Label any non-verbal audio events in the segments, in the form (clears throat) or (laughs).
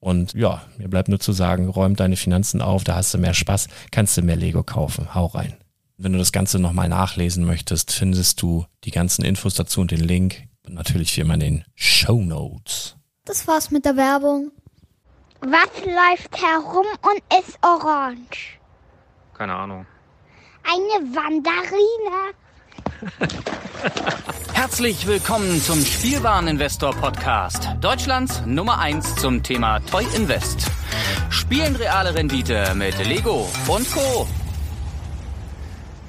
Und ja, mir bleibt nur zu sagen, räum deine Finanzen auf, da hast du mehr Spaß, kannst du mehr Lego kaufen. Hau rein. Wenn du das Ganze nochmal nachlesen möchtest, findest du die ganzen Infos dazu und den Link. Und natürlich wie immer in den Show Notes. Das war's mit der Werbung. Was läuft herum und ist orange? Keine Ahnung. Eine Wanderine. (laughs) Herzlich willkommen zum Spielwareninvestor Podcast. Deutschlands Nummer 1 zum Thema Toy Invest. Spielen reale Rendite mit Lego und Co.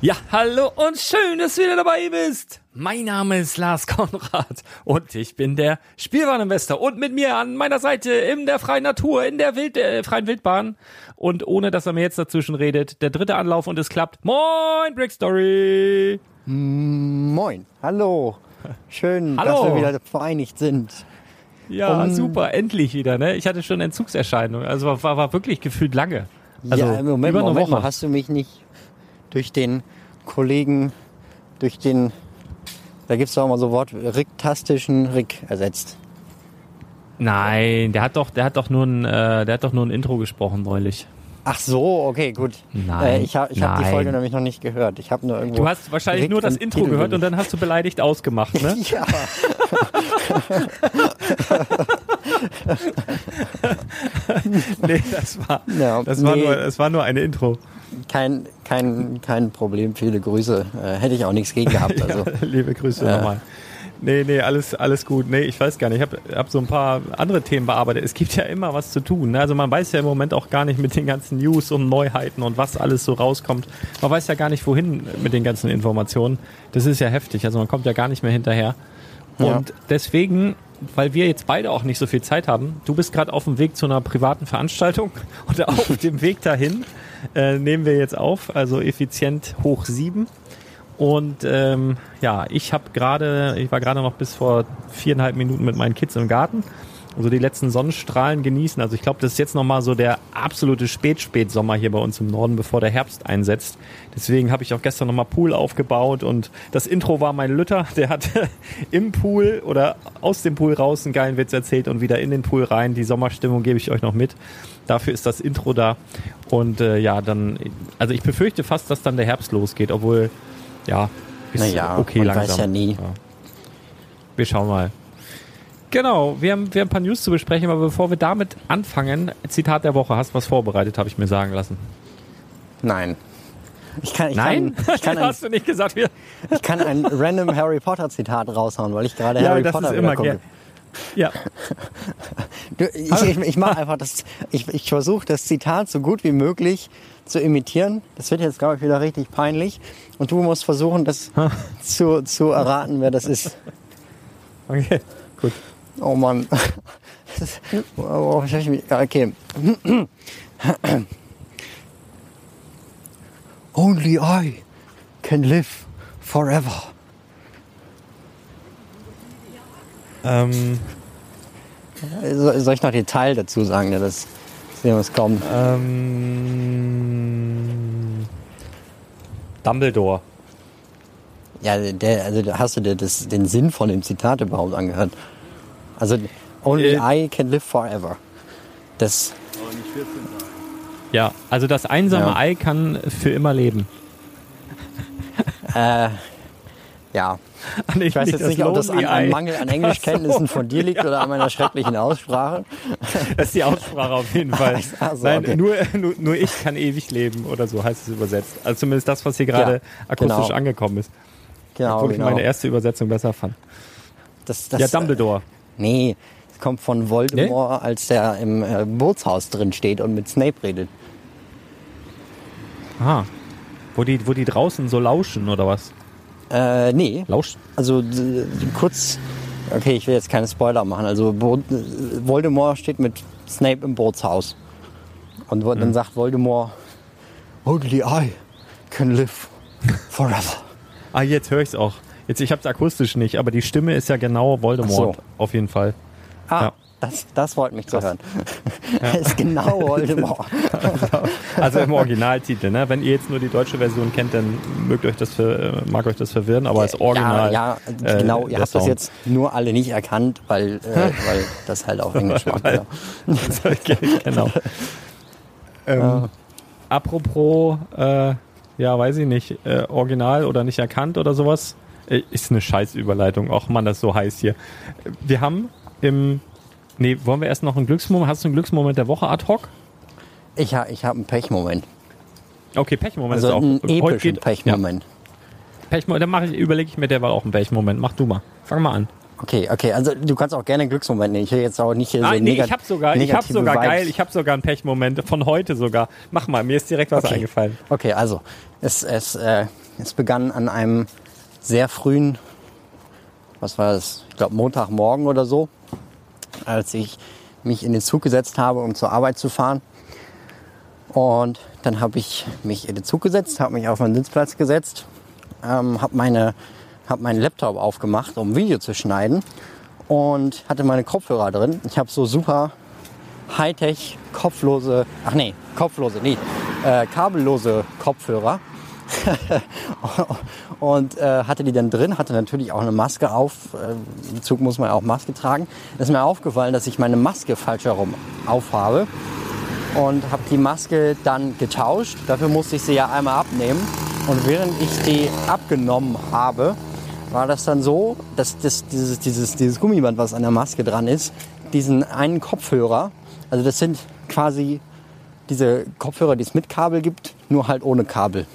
Ja, hallo und schön, dass du wieder dabei bist. Mein Name ist Lars Konrad und ich bin der Spielwareninvestor und mit mir an meiner Seite in der freien Natur, in der Wild, äh, freien Wildbahn und ohne, dass er mir jetzt dazwischen redet, der dritte Anlauf und es klappt. Moin, Brick Story. Moin, hallo. Schön, hallo. dass wir wieder vereinigt sind. Ja, um, super, endlich wieder. Ne? Ich hatte schon Entzugserscheinungen, also war, war wirklich gefühlt lange. Also ja, im Moment, über Moment mal, hast du mich nicht durch den Kollegen, durch den, da gibt es doch immer so Wort, Rick-tastischen Rick ersetzt. Nein, der hat doch, der hat doch nur ein, äh, der hat doch nur ein Intro gesprochen neulich. Ach so, okay, gut. Nein, äh, ich habe hab die Folge nämlich noch nicht gehört. Ich habe nur irgendwo. Du hast wahrscheinlich nur das Intro Titel gehört und dann hast du beleidigt ausgemacht, ne? (laughs) (laughs) ja. nee, das war, ja, das, war nee. nur, das war nur eine Intro. Kein, kein, kein Problem, viele Grüße. Äh, hätte ich auch nichts gegen gehabt. (laughs) Also, ja, liebe Grüße äh, nochmal. Nee, nee, alles, alles gut. Nee, ich weiß gar nicht. Ich habe hab so ein paar andere Themen bearbeitet. Es gibt ja immer was zu tun. Ne? Also man weiß ja im Moment auch gar nicht mit den ganzen News und Neuheiten und was alles so rauskommt. Man weiß ja gar nicht, wohin mit den ganzen Informationen. Das ist ja heftig. Also man kommt ja gar nicht mehr hinterher. Und ja. deswegen weil wir jetzt beide auch nicht so viel Zeit haben, du bist gerade auf dem Weg zu einer privaten Veranstaltung (laughs) und auf dem Weg dahin äh, nehmen wir jetzt auf, also effizient hoch sieben. Und ähm, ja, ich habe gerade, ich war gerade noch bis vor viereinhalb Minuten mit meinen Kids im Garten. Also die letzten Sonnenstrahlen genießen. Also ich glaube, das ist jetzt nochmal so der absolute Spät-Spätsommer hier bei uns im Norden, bevor der Herbst einsetzt. Deswegen habe ich auch gestern nochmal Pool aufgebaut und das Intro war mein Lütter. Der hat (laughs) im Pool oder aus dem Pool raus einen geilen Witz erzählt und wieder in den Pool rein. Die Sommerstimmung gebe ich euch noch mit. Dafür ist das Intro da. Und äh, ja, dann, also ich befürchte fast, dass dann der Herbst losgeht, obwohl, ja, ist Naja, okay man langsam. weiß ja nie. Wir schauen mal. Genau, wir haben, wir haben ein paar News zu besprechen, aber bevor wir damit anfangen, Zitat der Woche, hast was vorbereitet, habe ich mir sagen lassen. Nein. Ich kann, ich Nein? Kann, ich, kann (laughs) ein, hast du nicht gesagt? Wir, ich kann ein random Harry Potter Zitat raushauen, weil ich gerade ja, Harry das Potter ist immer gucke. Ja, Du, ich ich, ich mache einfach das. Ich, ich versuche das Zitat so gut wie möglich zu imitieren. Das wird jetzt, glaube ich, wieder richtig peinlich. Und du musst versuchen, das zu, zu erraten, wer das ist. (laughs) okay, gut. Oh Mann. Das- (laughs) Worauf hab ich mich? ja, Okay. (clears throat) Only I can live forever. Ähm, So- Soll ich noch Detail dazu sagen, das sehen wir es kommen. ähm, Dumbledore. Ja, der, also da hast du dir das, den Sinn von dem Zitat überhaupt angehört? Also, only Äh. I can live forever. Das, Ja, also das einsame Ja. Ei kann für immer leben. äh, ja. (laughs) Ich weiß jetzt nicht, ob das an einem Mangel an Englischkenntnissen von dir liegt oder an meiner (laughs) schrecklichen Aussprache. Das ist die Aussprache auf jeden Fall. (laughs) Ach so, Nein, okay. nur, nur, nur ich kann ewig leben oder so heißt es übersetzt. Also zumindest das, was hier gerade Ja, akustisch genau. angekommen ist. Genau, Obwohl ich genau. meine erste Übersetzung besser fand. das, das, ja, Dumbledore. Nee, es kommt von Voldemort, als der im äh, Bootshaus drin steht und mit Snape redet. Aha. Wo die, wo die draußen so lauschen oder was? Äh, nee, Lauschen? also kurz, okay, ich will jetzt keine Spoiler machen. Also Voldemort steht mit Snape im Bootshaus. Und Mhm. dann sagt Voldemort, Only I can live forever. (laughs) Ah, jetzt höre ich es auch. Jetzt, ich habe es akustisch nicht, aber die Stimme ist ja genau Voldemort. Ach Auf jeden Fall. Ah, Ja. Das, das freut mich zu hören. (laughs) ist genau Voldemort. (laughs) Also im Originaltitel, ne? Wenn ihr jetzt nur die deutsche Version kennt, dann mögt euch das für, äh, mag euch das verwirren, aber als Original. Ja, ja äh, genau. Ihr der habt das Sound. jetzt nur alle nicht erkannt, weil, äh, (laughs) weil das halt auf Englisch war. Ja. Okay, genau. ähm, Apropos, äh, ja, weiß ich nicht, äh, Original oder nicht erkannt oder sowas. Äh, ist eine Scheißüberleitung. Och man, das so heiß hier. Wir haben im. Nee, wollen wir erst noch einen Glücksmoment? Hast du einen Glücksmoment der Woche ad hoc? Ich, ha, ich habe einen Pechmoment. Okay, Pechmoment Also ist auch. heute epischen geht- Pechmoment. Ja, Pechmoment, dann mache ich, überlege ich mir derweil auch einen Pechmoment. Mach du mal. Fang mal an. Okay, okay, also du kannst auch gerne einen Glücksmoment nehmen. Ich will jetzt auch nicht hier Ah, so nee, ich habe sogar, ich habe sogar Vibes. geil, ich habe sogar einen Pechmoment von heute sogar. Mach mal, mir ist direkt was Okay. eingefallen. Okay, also es, es, äh, es begann an einem sehr frühen, was war das? Ich glaube Montagmorgen oder so, als ich mich in den Zug gesetzt habe, um zur Arbeit zu fahren. Und dann habe ich mich in den Zug gesetzt, habe mich auf meinen Sitzplatz gesetzt, ähm, habe meine, hab meinen Laptop aufgemacht, um Video zu schneiden und hatte meine Kopfhörer drin. Ich habe so super Hightech kopflose, ach nee, kopflose, nee, äh, kabellose Kopfhörer. (laughs) und äh, hatte die dann drin, hatte natürlich auch eine Maske auf. Äh, Im Zug muss man ja auch Maske tragen. Ist mir aufgefallen, dass ich meine Maske falsch herum aufhabe und habe die Maske dann getauscht. Dafür musste ich sie ja einmal abnehmen. Und während ich die abgenommen habe, war das dann so, dass das, dieses, dieses, dieses Gummiband, was an der Maske dran ist, diesen einen Kopfhörer, also das sind quasi diese Kopfhörer, die es mit Kabel gibt, nur halt ohne Kabel.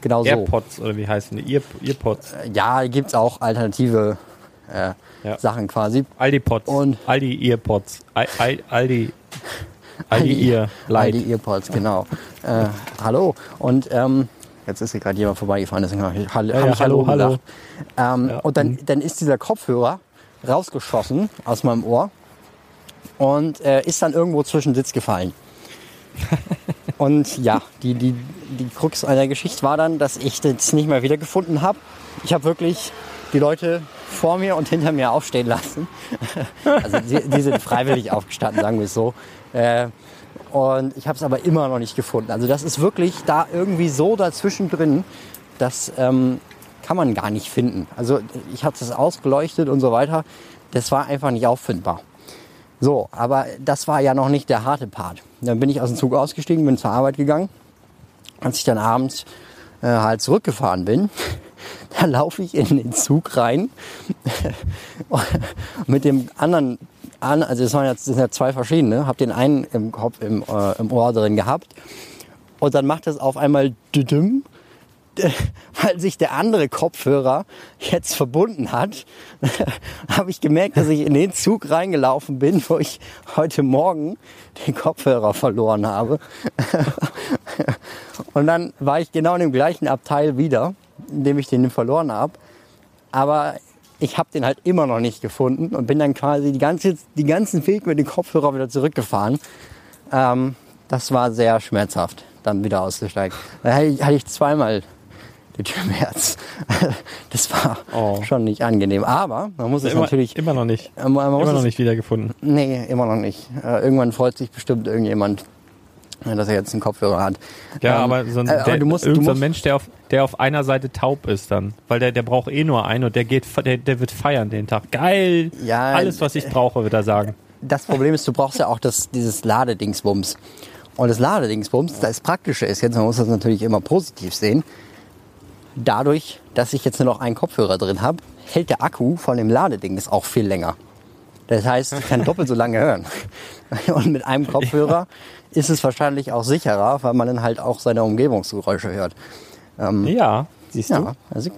Genau so. AirPods oder wie heißen die? Ear, Earpods. Ja, gibt's auch alternative äh, Ja. Sachen quasi. Aldi-Pods. Und- Aldi Earpods. Al- Al- Aldi. Aldi Ear Light. Aldi Earpods, genau. äh, hallo. Und ähm, jetzt ist hier gerade jemand vorbeigefahren, deswegen habe ich, Hallo, Ja, hab ja, ich Hallo, hallo. Ähm, Ja. Und dann, dann ist dieser Kopfhörer rausgeschossen aus meinem Ohr und äh, ist dann irgendwo zwischen Sitz gefallen. (laughs) und ja, die, die, die Krux einer Geschichte war dann, dass ich das nicht mehr wiedergefunden habe. Ich habe wirklich die Leute vor mir und hinter mir aufstehen lassen. (laughs) also die, die sind freiwillig aufgestanden, sagen wir es so. Äh, und ich habe es aber immer noch nicht gefunden. Also das ist wirklich da irgendwie so dazwischen drin, das ähm, kann man gar nicht finden. Also ich habe es ausgeleuchtet und so weiter. Das war einfach nicht auffindbar. So, aber das war ja noch nicht der harte Part. Dann bin ich aus dem Zug ausgestiegen, bin zur Arbeit gegangen. Als ich dann abends äh, halt zurückgefahren bin, (laughs) da laufe ich in den Zug rein (laughs) mit dem anderen an, also es waren jetzt, das sind ja zwei verschiedene, habe den einen im Kopf, im, äh, im Ohr drin gehabt und dann macht es auf einmal düdüm, (laughs) weil sich der andere Kopfhörer jetzt verbunden hat, (laughs) habe ich gemerkt, dass ich in den Zug reingelaufen bin, wo ich heute Morgen den Kopfhörer verloren habe. (laughs) Und dann war ich genau in dem gleichen Abteil wieder, in dem ich den verloren habe. Aber ich habe den halt immer noch nicht gefunden und bin dann quasi die ganze, die ganzen Weg mit dem Kopfhörer wieder zurückgefahren. Ähm, das war sehr schmerzhaft, dann wieder auszusteigen. Da hatte ich, hatte ich zweimal die Tür im Herz. (laughs) Das war Oh. schon nicht angenehm. Aber man muss es immer, natürlich. immer noch nicht. äh, Immer noch nicht wiedergefunden. Nee, immer noch nicht. Äh, irgendwann freut sich bestimmt irgendjemand, äh, dass er jetzt einen Kopfhörer hat. Ja, Ähm, aber so ein, äh, der, du musst, du irgend so ein musst, Mensch, der auf, der auf einer Seite taub ist dann. Weil der, der braucht eh nur einen und der geht, der, der wird feiern den Tag. Geil! Ja, Alles, was ich brauche, wird er sagen. das Problem ist, du brauchst ja auch das, dieses Ladedingsbums. Und das Ladedingsbums, das Praktische ist jetzt, man muss das natürlich immer positiv sehen, dadurch, dass ich jetzt nur noch einen Kopfhörer drin habe, hält der Akku von dem Ladeding auch viel länger. Das heißt, ich kann doppelt so lange hören. (laughs) Und mit einem Kopfhörer ist es wahrscheinlich auch sicherer, weil man dann halt auch seine Umgebungsgeräusche hört. Ja, siehst du. Ja, also,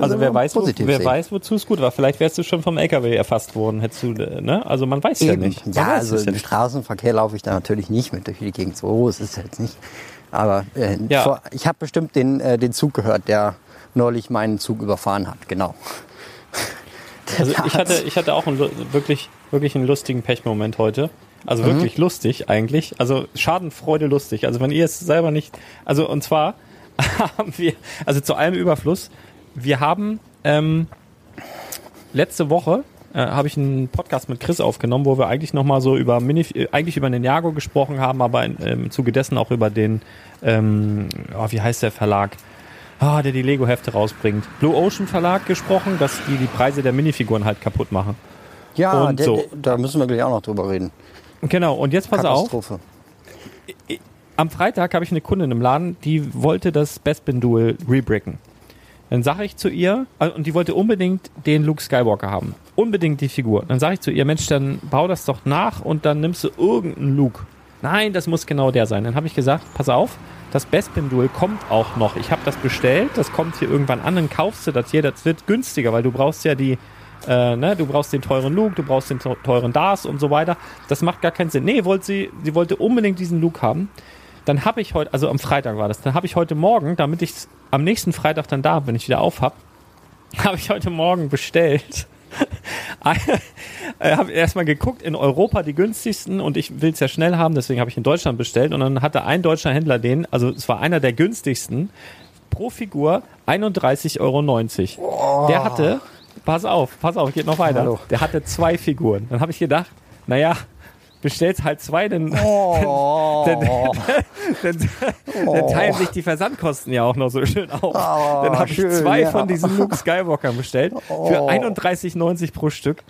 Also wer weiß, wo, wer sehen. weiß, wozu es gut war. Vielleicht wärst du schon vom LKW erfasst worden, hättest du, äh, ne? Also man weiß ja Eben. nicht. Man Ja, also im. Straßenverkehr laufe ich da natürlich nicht mit durch die Gegend. So ist es jetzt nicht. Aber äh, Ja. vor, ich habe bestimmt den, äh, den Zug gehört, der neulich meinen Zug überfahren hat. Genau. (laughs) Also ich hatte, ich hatte auch einen, wirklich, wirklich einen lustigen Pechmoment heute. Also Mhm. wirklich lustig eigentlich. Also Schadenfreude lustig. Also wenn ihr es selber nicht, also und zwar (laughs) haben wir, also zu allem Überfluss, wir haben ähm, letzte Woche äh, habe ich einen Podcast mit Chris aufgenommen, wo wir eigentlich nochmal so über Mini, äh, eigentlich über den Jago gesprochen haben, aber in, ähm, im Zuge dessen auch über den, ähm, oh, wie heißt der Verlag? Ah, der die Lego-Hefte rausbringt. Blue Ocean Verlag gesprochen, dass die die Preise der Minifiguren halt kaputt machen. Ja, Und der, so. der, da müssen wir gleich auch noch drüber reden. Genau, und jetzt pass auf. Katastrophe. Am Freitag habe ich eine Kundin im Laden, die wollte das Bespin Duel rebricken. Dann sage ich zu ihr, äh, und die wollte unbedingt den Luke Skywalker haben. Unbedingt die Figur. Dann sage ich zu ihr, Mensch, dann bau das doch nach und dann nimmst du irgendeinen Luke. Nein, das muss genau der sein. Dann habe ich gesagt, pass auf, das Bespin Duel kommt auch noch. Ich habe das bestellt, das kommt hier irgendwann an, dann kaufst du das hier, das wird günstiger, weil du brauchst ja die, äh, ne, du brauchst den teuren Luke, du brauchst den teuren Dars und so weiter. Das macht gar keinen Sinn. Nee, wollte sie, sie wollte unbedingt diesen Luke haben. Dann habe ich heute, also am Freitag war das, dann habe ich heute Morgen, damit ich am nächsten Freitag dann da, bin, wenn ich wieder auf hab, (laughs) habe ich heute Morgen bestellt. (laughs) habe erstmal geguckt, in Europa die günstigsten und ich will es ja schnell haben, deswegen habe ich in Deutschland bestellt und dann hatte ein deutscher Händler den, also es war einer der günstigsten, pro Figur 31,90 Euro. Der hatte, pass auf, pass auf, geht noch weiter, Hallo. der hatte zwei Figuren. Dann habe ich gedacht, naja, bestellst halt zwei, dann, Oh. (laughs) dann, dann, dann teilen sich die Versandkosten ja auch noch so schön auf. dann habe ich zwei ja. von diesen Luke Skywalkern bestellt für Oh. 31,90 pro Stück.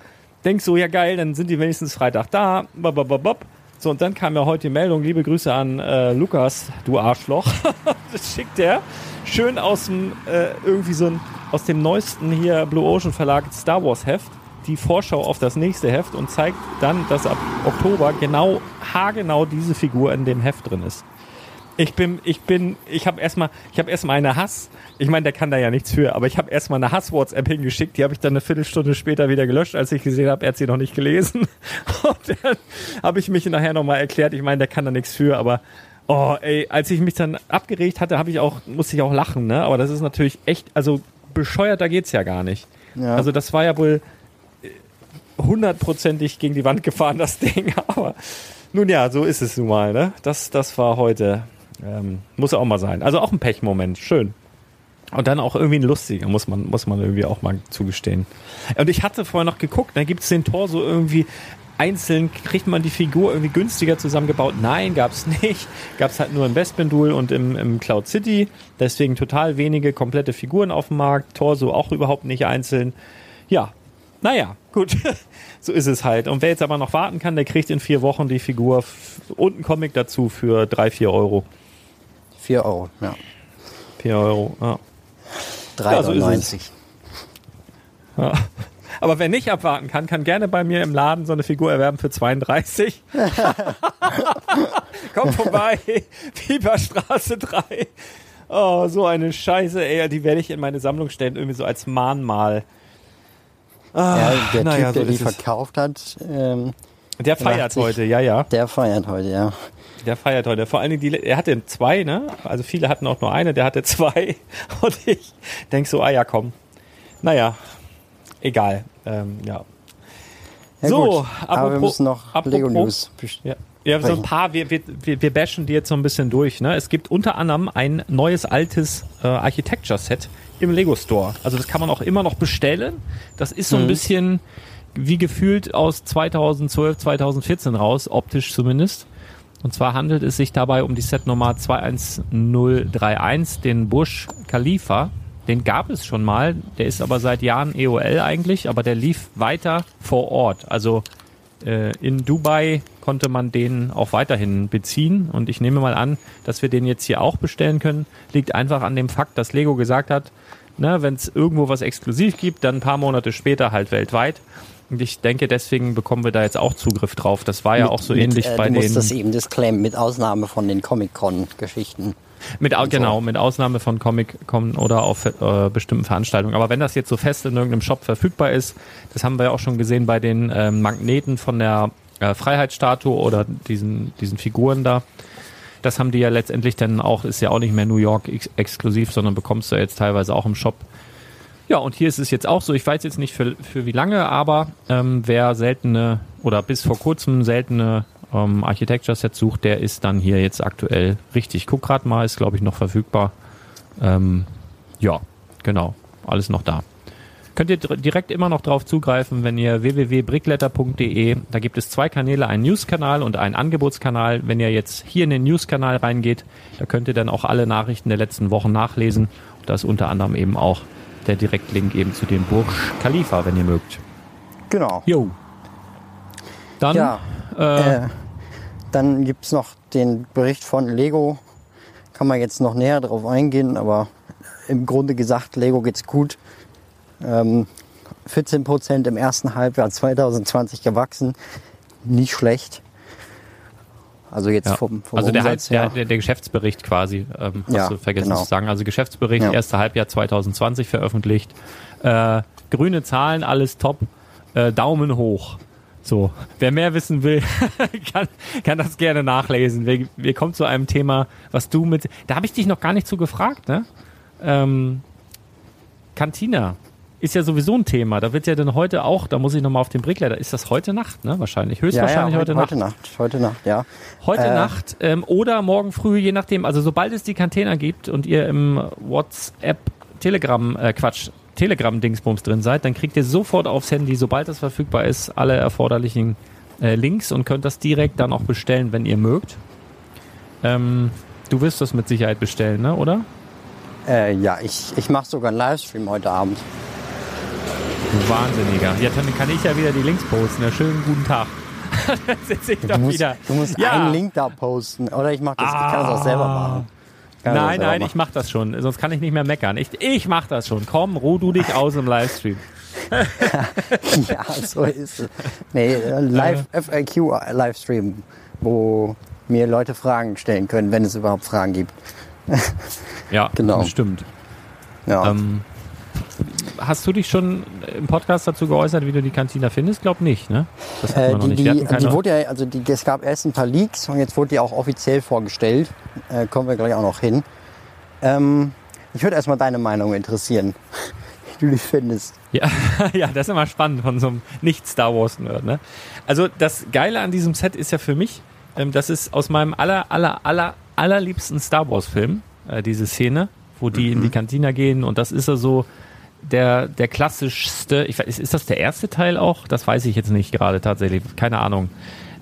Denk so, ja geil, dann sind die wenigstens Freitag da. Bop, bop, bop. So, und dann kam ja heute die Meldung, liebe Grüße an äh, Lukas, du Arschloch. (laughs) das schickt er schön aus dem, äh, irgendwie so ein, aus dem neuesten hier Blue Ocean Verlag Star Wars Heft die Vorschau auf das nächste Heft und zeigt dann, dass ab Oktober genau, haargenau diese Figur in dem Heft drin ist. Ich bin, ich bin, ich habe erstmal, ich habe erstmal eine Hass. Ich meine, der kann da ja nichts für, aber ich habe erstmal eine Hass-WhatsApp hingeschickt. Die habe ich dann eine Viertelstunde später wieder gelöscht, als ich gesehen habe, er hat sie noch nicht gelesen. (laughs) Und dann habe ich mich nachher nochmal erklärt. Ich meine, der kann da nichts für, aber oh, ey, als ich mich dann abgeregt hatte, habe ich auch, musste ich auch lachen, ne? Aber das ist natürlich echt, also bescheuerter geht's ja gar nicht. Ja. Also das war ja wohl hundertprozentig gegen die Wand gefahren, das Ding. (laughs) Aber nun ja, so ist es nun mal. Ne? Das, das war heute, ähm, muss auch mal sein. Also auch ein Pechmoment, schön. Und dann auch irgendwie ein lustiger, muss man, muss man irgendwie auch mal zugestehen. Und ich hatte vorher noch geguckt, da gibt es den Tor so irgendwie einzeln, kriegt man die Figur irgendwie günstiger zusammengebaut? Nein, gab es (laughs) nicht. Gab es halt nur im Westbendul und im, im Cloud City. Deswegen total wenige komplette Figuren auf dem Markt. Torso auch überhaupt nicht einzeln. Ja, naja, gut. (laughs) so ist es halt. Und wer jetzt aber noch warten kann, der kriegt in vier Wochen die Figur und einen Comic dazu für drei, vier Euro. 4 Euro, ja. Vier Euro, ja. 3,90 so ist es. Ja. Aber wer nicht abwarten kann, kann gerne bei mir im Laden so eine Figur erwerben für 32. (laughs) Kommt vorbei, Pieperstraße 3. Oh, so eine Scheiße, ey, die werde ich in meine Sammlung stellen, irgendwie so als Mahnmal. Ah, ja, der Typ, der so die ist es. verkauft hat, ähm, Der feiert sich- heute, ja, ja. der feiert heute, ja. Der feiert heute. Vor allen Dingen, die, er hatte zwei, ne? Also viele hatten auch nur eine, der hatte zwei. (laughs) Und ich denk so, ah ja, komm. Naja, egal. Ähm, ja. ja So, gut. aber wir apropos- müssen noch apropos- Lego News. Ja, ja so ein paar, wir, wir, wir wir bashen die jetzt so ein bisschen durch. Ne? Es gibt unter anderem ein neues, altes äh, Architecture-Set im Lego Store. Also das kann man auch immer noch bestellen. Das ist so ein bisschen wie gefühlt aus 2012, 2014 raus, optisch zumindest. Und zwar handelt es sich dabei um die Setnummer 21031, den Bush Khalifa. Den gab es schon mal, der ist aber seit Jahren EOL eigentlich, aber der lief weiter vor Ort. Also in Dubai konnte man den auch weiterhin beziehen und ich nehme mal an, dass wir den jetzt hier auch bestellen können. Liegt einfach an dem Fakt, dass Lego gesagt hat, ne, wenn es irgendwo was exklusiv gibt, dann ein paar Monate später halt weltweit. Und ich denke, deswegen bekommen wir da jetzt auch Zugriff drauf. Das war ja auch so mit, ähnlich äh, bei du musst den das eben disclaimen, mit Ausnahme von den Comic-Con-Geschichten. Mit au- genau mit Ausnahme von Comic Con oder auf äh, bestimmten Veranstaltungen. Aber wenn das jetzt so fest in irgendeinem Shop verfügbar ist, das haben wir ja auch schon gesehen bei den ähm, Magneten von der äh, Freiheitsstatue oder diesen diesen Figuren da. Das haben die ja letztendlich dann auch, ist ja auch nicht mehr New York ex exklusiv, sondern bekommst du jetzt teilweise auch im Shop. Ja, und hier ist es jetzt auch so, ich weiß jetzt nicht für, für wie lange, aber ähm, wer seltene oder bis vor kurzem seltene ähm, Architecture-Sets sucht, der ist dann hier jetzt aktuell richtig. Guck grad mal, ist glaube ich noch verfügbar. Ähm, ja, genau, alles noch da. Könnt ihr dir direkt immer noch drauf zugreifen, wenn ihr www.brickletter.de, da gibt es zwei Kanäle, einen News-Kanal und einen Angebotskanal. Wenn ihr jetzt hier in den News-Kanal reingeht, da könnt ihr dann auch alle Nachrichten der letzten Wochen nachlesen. Und da ist unter anderem eben auch der Direktlink eben zu dem Burj Khalifa, wenn ihr mögt. Genau. Jo. Dann, Ja, äh, äh, dann gibt's noch den Bericht von Lego. Kann man jetzt noch näher drauf eingehen, aber im Grunde gesagt, Lego geht's gut. Ähm, 14 Prozent im ersten Halbjahr 2020 gewachsen. Nicht schlecht. Also jetzt Ja. vom, vom also der, Umsatz der, der, der Geschäftsbericht quasi, ähm, hast Ja, du vergessen genau. zu sagen. Also Geschäftsbericht, Ja. erste Halbjahr 2020 veröffentlicht. Äh, grüne Zahlen, alles top. Äh, Daumen hoch. So, wer mehr wissen will, (laughs) kann, kann das gerne nachlesen. Wir, wir kommen zu einem Thema, was du mit. Da habe ich dich noch gar nicht zu gefragt, ne? Ähm, Cantina ist ja sowieso ein Thema. Da wird ja dann heute auch, da muss ich nochmal auf den Brickleiter. Ist das heute Nacht, ne? Wahrscheinlich. ja, ja, Höchstwahrscheinlich heute, heute, Nacht. heute Nacht. Heute Nacht, ja. Heute Äh, Nacht ähm, oder morgen früh, je nachdem. Also sobald es die Container gibt und ihr im WhatsApp, Telegram, äh, Quatsch, Telegram-Dingsbums drin seid, dann kriegt ihr sofort aufs Handy, sobald das verfügbar ist, alle erforderlichen äh, Links und könnt das direkt dann auch bestellen, wenn ihr mögt. Ähm, du wirst das mit Sicherheit bestellen, ne? oder? Äh, ja, ich, ich mache sogar einen Livestream heute Abend. Du Wahnsinniger. Ja, dann kann ich ja wieder die Links posten. Ja, schönen guten Tag. (laughs) dann sitze ich Du doch musst, wieder. du musst Ja. einen Link da posten. Oder ich mach das, ich kann das auch selber machen. Kann Nein, nein, ich mach das schon. Sonst kann ich nicht mehr meckern. Ich, ich mach das schon. Komm, ruh du dich aus im Livestream. (laughs) Ja, so ist es. Nee, äh, live FAQ Livestream, wo mir Leute Fragen stellen können, wenn es überhaupt Fragen gibt. (laughs) Ja, Genau. das stimmt. Ja. Ähm, hast du dich schon im Podcast dazu geäußert, wie du die Cantina findest? Glaub nicht, ne? Das Äh, die, nicht. die, die wurde ja, also die, es gab erst ein paar Leaks und jetzt wurde die auch offiziell vorgestellt. Äh, kommen wir gleich auch noch hin. Ähm, ich würde erstmal deine Meinung interessieren. (laughs) du die findest. Ja, (laughs) ja, das ist immer spannend von so einem Nicht-Star Wars-Nerd. Ne? Also das Geile an diesem Set ist ja für mich, ähm, das ist aus meinem aller, aller, aller, allerliebsten Star Wars-Film, äh, diese Szene, wo die in die Kantina gehen und das ist ja so der, der klassischste, ich weiß, ist das der erste Teil auch? Das weiß ich jetzt nicht gerade tatsächlich, keine Ahnung.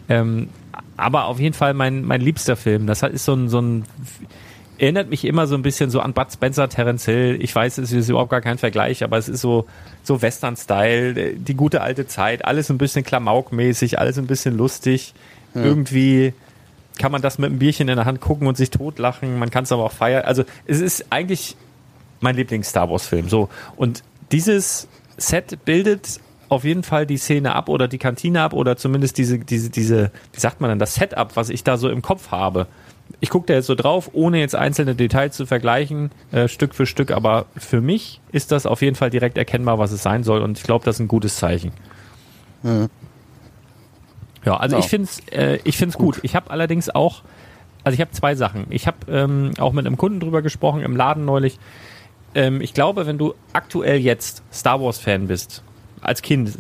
Ähm, aber auf jeden Fall mein, mein liebster Film. Das ist so ein, so ein erinnert mich immer so ein bisschen so an Bud Spencer, Terence Hill. Ich weiß, es ist überhaupt gar kein Vergleich, aber es ist so, so Western-Style, die gute alte Zeit, alles ein bisschen klamaukmäßig, alles ein bisschen lustig. Irgendwie kann man das mit einem Bierchen in der Hand gucken und sich totlachen. Man kann es aber auch feiern. Also es ist eigentlich mein Lieblings-Star Wars-Film. So. Und dieses Set bildet auf jeden Fall die Szene ab oder die Kantine ab oder zumindest diese, diese, diese, wie sagt man denn, das Setup, was ich da so im Kopf habe. Ich gucke da jetzt so drauf, ohne jetzt einzelne Details zu vergleichen, äh, Stück für Stück, aber für mich ist das auf jeden Fall direkt erkennbar, was es sein soll und ich glaube, das ist ein gutes Zeichen. Ja, also Ja. ich finde es äh, ich find's gut. Ich habe allerdings auch, also ich habe zwei Sachen. Ich habe ähm, auch mit einem Kunden drüber gesprochen im Laden neulich. Ähm, ich glaube, wenn du aktuell jetzt Star Wars Fan bist, als Kind, äh,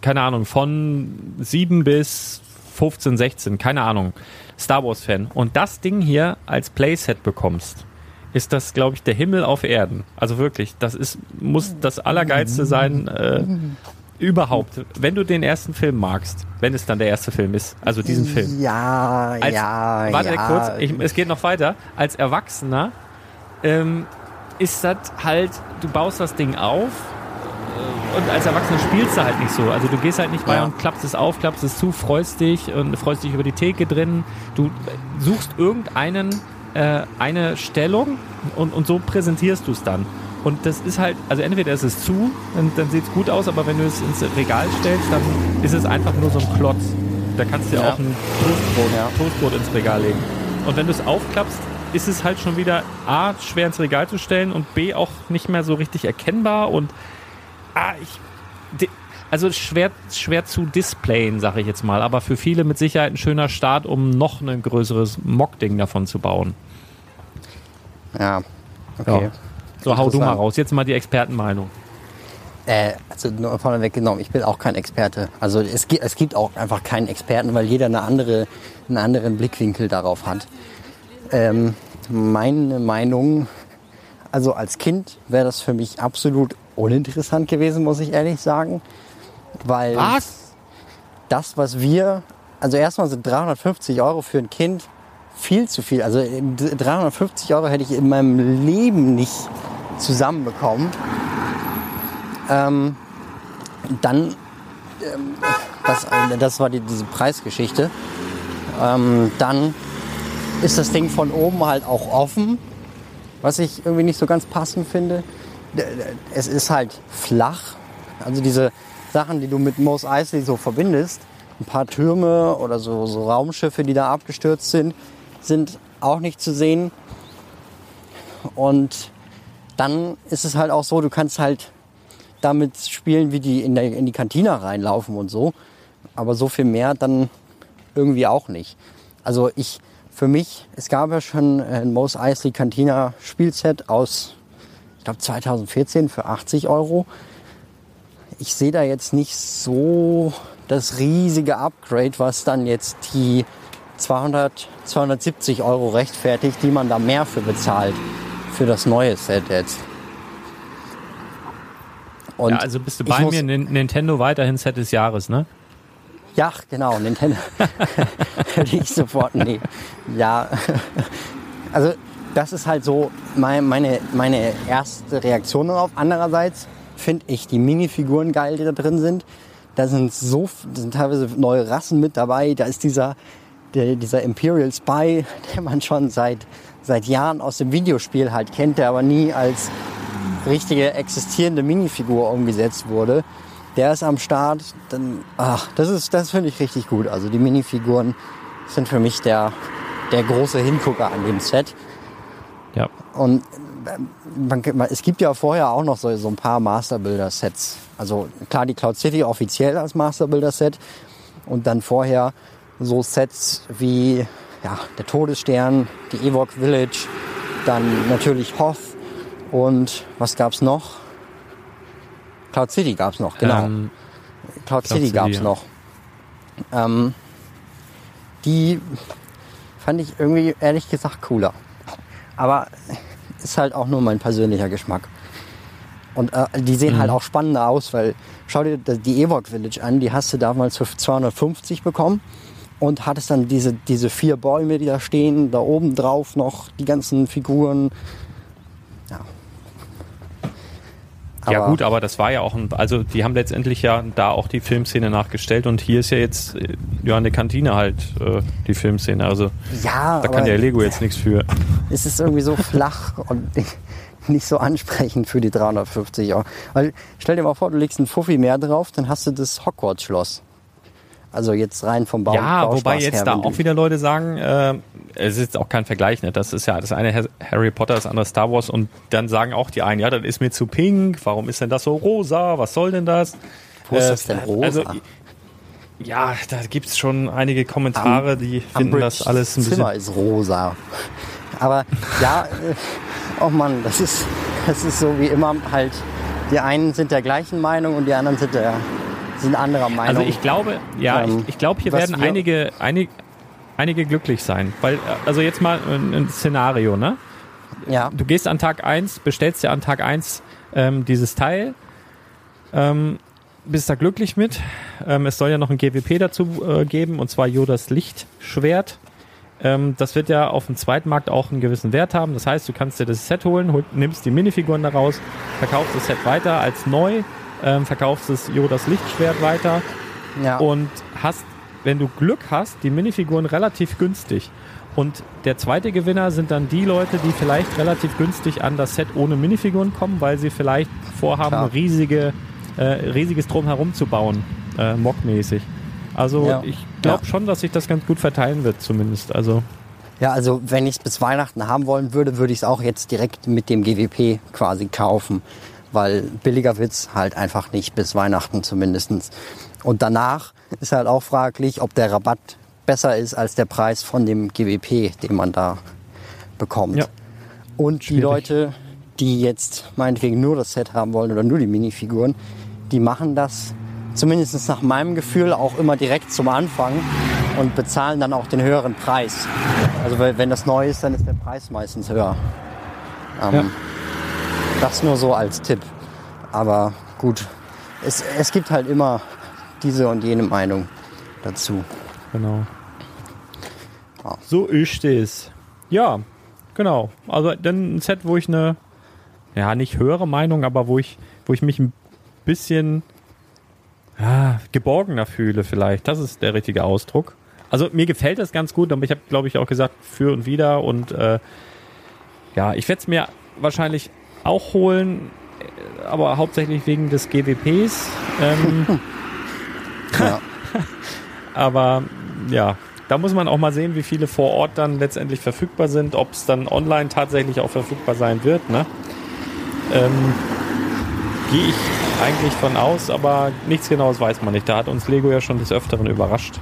keine Ahnung, von 7 bis 15, 16, keine Ahnung, Star Wars Fan und das Ding hier als Playset bekommst, ist das, glaube ich, der Himmel auf Erden. Also wirklich, das ist, muss das Allergeilste sein, äh, überhaupt. Wenn du den ersten Film magst, wenn es dann der erste Film ist, also diesen Film. Ja, Als, ja, warte ja. kurz, ich, es geht noch weiter. Als Erwachsener ähm, ist das halt, du baust das Ding auf äh, und als Erwachsener spielst du halt nicht so. Also du gehst halt nicht bei Ja. und klappst es auf, klappst es zu, freust dich und freust dich über die Theke drin. Du äh, suchst irgendeinen äh, eine Stellung und, und so präsentierst du es dann. Und das ist halt, also entweder ist es zu, dann, dann sieht es gut aus, aber wenn du es ins Regal stellst, dann ist es einfach nur so ein Klotz. Da kannst du ja Ja. auch ein Toastbrot, Ja. Toastbrot ins Regal legen. Und wenn du es aufklappst, ist es halt schon wieder A, schwer ins Regal zu stellen und B, auch nicht mehr so richtig erkennbar und A, ich, also schwer, schwer zu displayen, sag ich jetzt mal, aber für viele mit Sicherheit ein schöner Start, um noch ein größeres Mock-Ding davon zu bauen. Ja, okay. So, hau du mal raus. Jetzt mal die Expertenmeinung. Äh, also nur vorneweg genommen, ich bin auch kein Experte. Also es, gi- es gibt auch einfach keinen Experten, weil jeder eine andere, einen anderen Blickwinkel darauf hat. Ähm, meine Meinung, also als Kind wäre das für mich absolut uninteressant gewesen, muss ich ehrlich sagen. Weil das, was wir, also erstmal sind 350 Euro für ein Kind viel zu viel. Also äh, 350 Euro hätte ich in meinem Leben nicht zusammenbekommen. Ähm, dann, ähm, das, äh, das war die, diese Preisgeschichte. Ähm, dann ist das Ding von oben halt auch offen, was ich irgendwie nicht so ganz passend finde. Es ist halt flach. Also diese Sachen, die du mit Mos Eisley so verbindest, ein paar Türme oder so, so Raumschiffe, die da abgestürzt sind, sind auch nicht zu sehen. Und dann ist es halt auch so, du kannst halt damit spielen, wie die in, der, in die Kantina reinlaufen und so. Aber so viel mehr dann irgendwie auch nicht. Also ich, für mich, es gab ja schon ein Mos Eisley Cantina Spielset aus, ich glaube 2014 für 80 Euro. Ich sehe da jetzt nicht so das riesige Upgrade, was dann jetzt die 200, 270 Euro rechtfertigt, die man da mehr für bezahlt für das neue Set jetzt. Und ja, also bist du bei mir, Nin- Nintendo weiterhin Set des Jahres, ne? Ja, genau, Nintendo. (laughs) (laughs) Hätte ich sofort, nee. Ja, also das ist halt so mein, meine, meine erste Reaktion darauf. Andererseits finde ich die Minifiguren geil, die da drin sind. Da sind so, da sind teilweise neue Rassen mit dabei. Da ist dieser, der, dieser Imperial Spy, (laughs) den man schon seit, seit Jahren aus dem Videospiel halt kennt, der aber nie als richtige existierende Minifigur umgesetzt wurde. Der ist am Start. Dann, ach, das ist, das finde ich richtig gut. Also die Minifiguren sind für mich der, der große Hingucker an dem Set. Ja. Und man, man, es gibt ja vorher auch noch so, so ein paar Master-Builder-Sets. Also klar, die Cloud City offiziell als Master-Builder-Set. Und dann vorher so Sets wie ja, der Todesstern, die Ewok Village, dann natürlich Hoth und was gab's noch? Cloud City gab's noch, genau. Ähm, Cloud, Cloud City City, gab's ja. noch. Ähm, die fand ich irgendwie ehrlich gesagt cooler. Aber ist halt auch nur mein persönlicher Geschmack. Und äh, die sehen Mhm. halt auch spannender aus, weil schau dir die Ewok Village an, die hast du damals für 250 bekommen und hattest dann diese, diese vier Bäume, die da stehen, da oben drauf noch die ganzen Figuren. Ja. ja Aber- gut, aber das war ja auch ein, also die haben letztendlich ja da auch die Filmszene nachgestellt und hier ist ja jetzt äh, ja eine Kantine halt äh, die Filmszene. Also Ja, da kann ja Lego jetzt nichts für. (laughs) es ist irgendwie so flach und (laughs) nicht so ansprechend für die 350 Euro. Weil stell dir mal vor, du legst einen Fuffi mehr drauf, dann hast du das Hogwarts-Schloss. Also jetzt rein vom Bau. Ja, Bauspaß wobei jetzt her, da auch wieder Leute sagen, äh, es ist auch kein Vergleich, ne? Das ist ja das eine Har- Harry Potter, das andere Star Wars und dann sagen auch die einen, ja, das ist mir zu pink, warum ist denn das so rosa, was soll denn das? Wo ist Äh, das denn rosa? Also, ja, da gibt's schon einige Kommentare, die finden das alles ein bisschen. Zimmer ist rosa. Aber ja, äh, oh Mann, das ist, das ist so wie immer halt, die einen sind der gleichen Meinung und die anderen sind, der, sind anderer Meinung. Also ich glaube, ja, Ähm, ich, ich glaube, hier werden einige, einige, einige glücklich sein. Weil, äh, also jetzt mal ein, ein Szenario, ne? ja, Du gehst an Tag 1, bestellst dir an Tag 1 ähm, dieses Teil, ähm, bist da glücklich mit. Ähm, es soll ja noch ein GWP dazu äh, geben, und zwar Yodas Lichtschwert. Ähm, das wird ja auf dem Zweitmarkt auch einen gewissen Wert haben. Das heißt, du kannst dir das Set holen, hol, nimmst die Minifiguren daraus, verkaufst das Set weiter als neu, ähm, verkaufst das Yodas Lichtschwert weiter ja. und hast, wenn du Glück hast, die Minifiguren relativ günstig. Und der zweite Gewinner sind dann die Leute, die vielleicht relativ günstig an das Set ohne Minifiguren kommen, weil sie vielleicht vorhaben, Klar. riesige, äh, riesiges Drumherum zu bauen, äh, mockmäßig. Also Ja. ich glaube Ja. schon, dass sich das ganz gut verteilen wird, zumindest. Also Ja, also wenn ich es bis Weihnachten haben wollen würde, würde ich es auch jetzt direkt mit dem GWP quasi kaufen. Weil billiger wird's halt einfach nicht bis Weihnachten zumindestens. Und danach ist halt auch fraglich, ob der Rabatt besser ist als der Preis von dem GWP, den man da bekommt. Ja. Und die. Leute, die jetzt meinetwegen nur das Set haben wollen oder nur die Minifiguren, die machen das zumindest nach meinem Gefühl auch immer direkt zum Anfang und bezahlen dann auch den höheren Preis. Also wenn das neu ist, dann ist der Preis meistens höher. Ähm, Ja. Das nur so als Tipp. Aber gut, es, es gibt halt immer diese und jene Meinung dazu. Genau. Ja. So ist es. Ja, genau. Also dann ein Set, wo ich eine, ja, nicht höhere Meinung, aber wo ich, wo ich mich ein bisschen ja, geborgener fühle vielleicht. Das ist der richtige Ausdruck. Also mir gefällt das ganz gut, aber ich habe, glaube ich, auch gesagt, für und wieder. Und äh, ja, ich werde es mir wahrscheinlich auch holen, aber hauptsächlich wegen des GWPs. Ähm, (laughs) Ja. (laughs) aber ja, da muss man auch mal sehen, wie viele vor Ort dann letztendlich verfügbar sind, ob es dann online tatsächlich auch verfügbar sein wird. Ne? Ähm, Gehe ich eigentlich von aus, aber nichts Genaues weiß man nicht. Da hat uns Lego ja schon des Öfteren überrascht.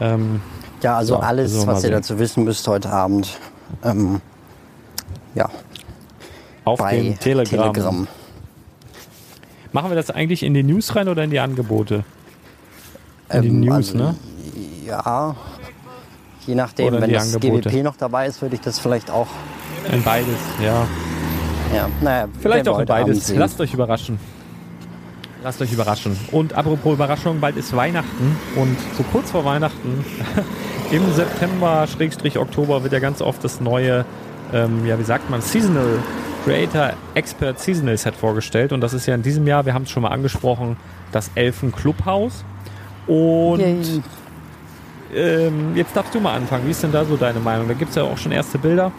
Ähm, Ja, also Ja, alles, was ihr dazu wissen müsst heute Abend. Ähm, ja, auf bei dem Telegram. Telegram. Machen wir das eigentlich in die News rein oder in die Angebote? In die News, also, ne? Ja, je nachdem, Oder wenn das Angebote. GWP noch dabei ist, würde ich das vielleicht auch, In beides, ja. ja, naja, Vielleicht auch in beides. Lasst euch überraschen. Lasst euch überraschen. Und apropos Überraschung, bald ist Weihnachten und so kurz vor Weihnachten (laughs) im September, Schrägstrich Oktober, wird ja ganz oft das neue, ähm, ja wie sagt man, Seasonal Creator Expert Seasonal Set vorgestellt. Und das ist ja in diesem Jahr, wir haben es schon mal angesprochen, das Elfen Clubhaus. Und Yay. ähm, jetzt darfst du mal anfangen. Wie ist denn da so deine Meinung? Da gibt es ja auch schon erste Bilder.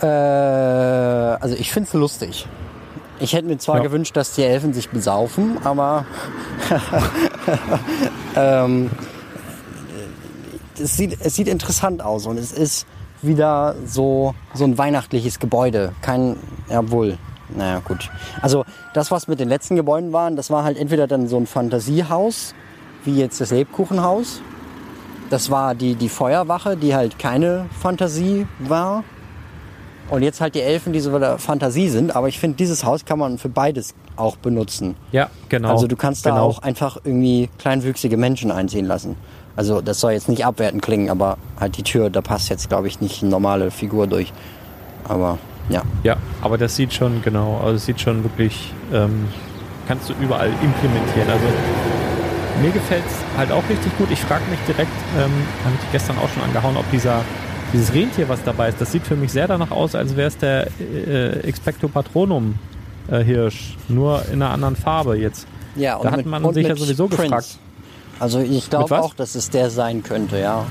Äh, also ich finde es lustig. Ich hätte mir zwar Ja. gewünscht, dass die Elfen sich besaufen, aber (laughs) ähm, es, sieht, es sieht interessant aus und es ist wieder so, so ein weihnachtliches Gebäude. Kein, ja wohl, naja gut. Also das, was mit den letzten Gebäuden waren, das war halt entweder dann so ein Fantasiehaus, wie jetzt das Lebkuchenhaus. Das war die, die Feuerwache, die halt keine Fantasie war. Und jetzt halt die Elfen, die so der Fantasie sind. Aber ich finde, dieses Haus kann man für beides auch benutzen. Ja, genau. Also du kannst da genau. auch einfach irgendwie kleinwüchsige Menschen einziehen lassen. Also das soll jetzt nicht abwertend klingen, aber halt die Tür, da passt jetzt, glaube ich, nicht eine normale Figur durch. Aber ja. Ja, aber das sieht schon, genau, also es sieht schon wirklich, ähm, kannst du überall implementieren. Also mir gefällt es halt auch richtig gut. Ich frage mich direkt, ähm, habe ich gestern auch schon angehauen, ob dieser dieses Rentier, was dabei ist, das sieht für mich sehr danach aus, als wäre es der äh, Expecto Patronum äh, Hirsch, nur in einer anderen Farbe jetzt. Ja, Da hat man sich ja sowieso gefragt. Also ich glaube auch, dass es der sein könnte, ja.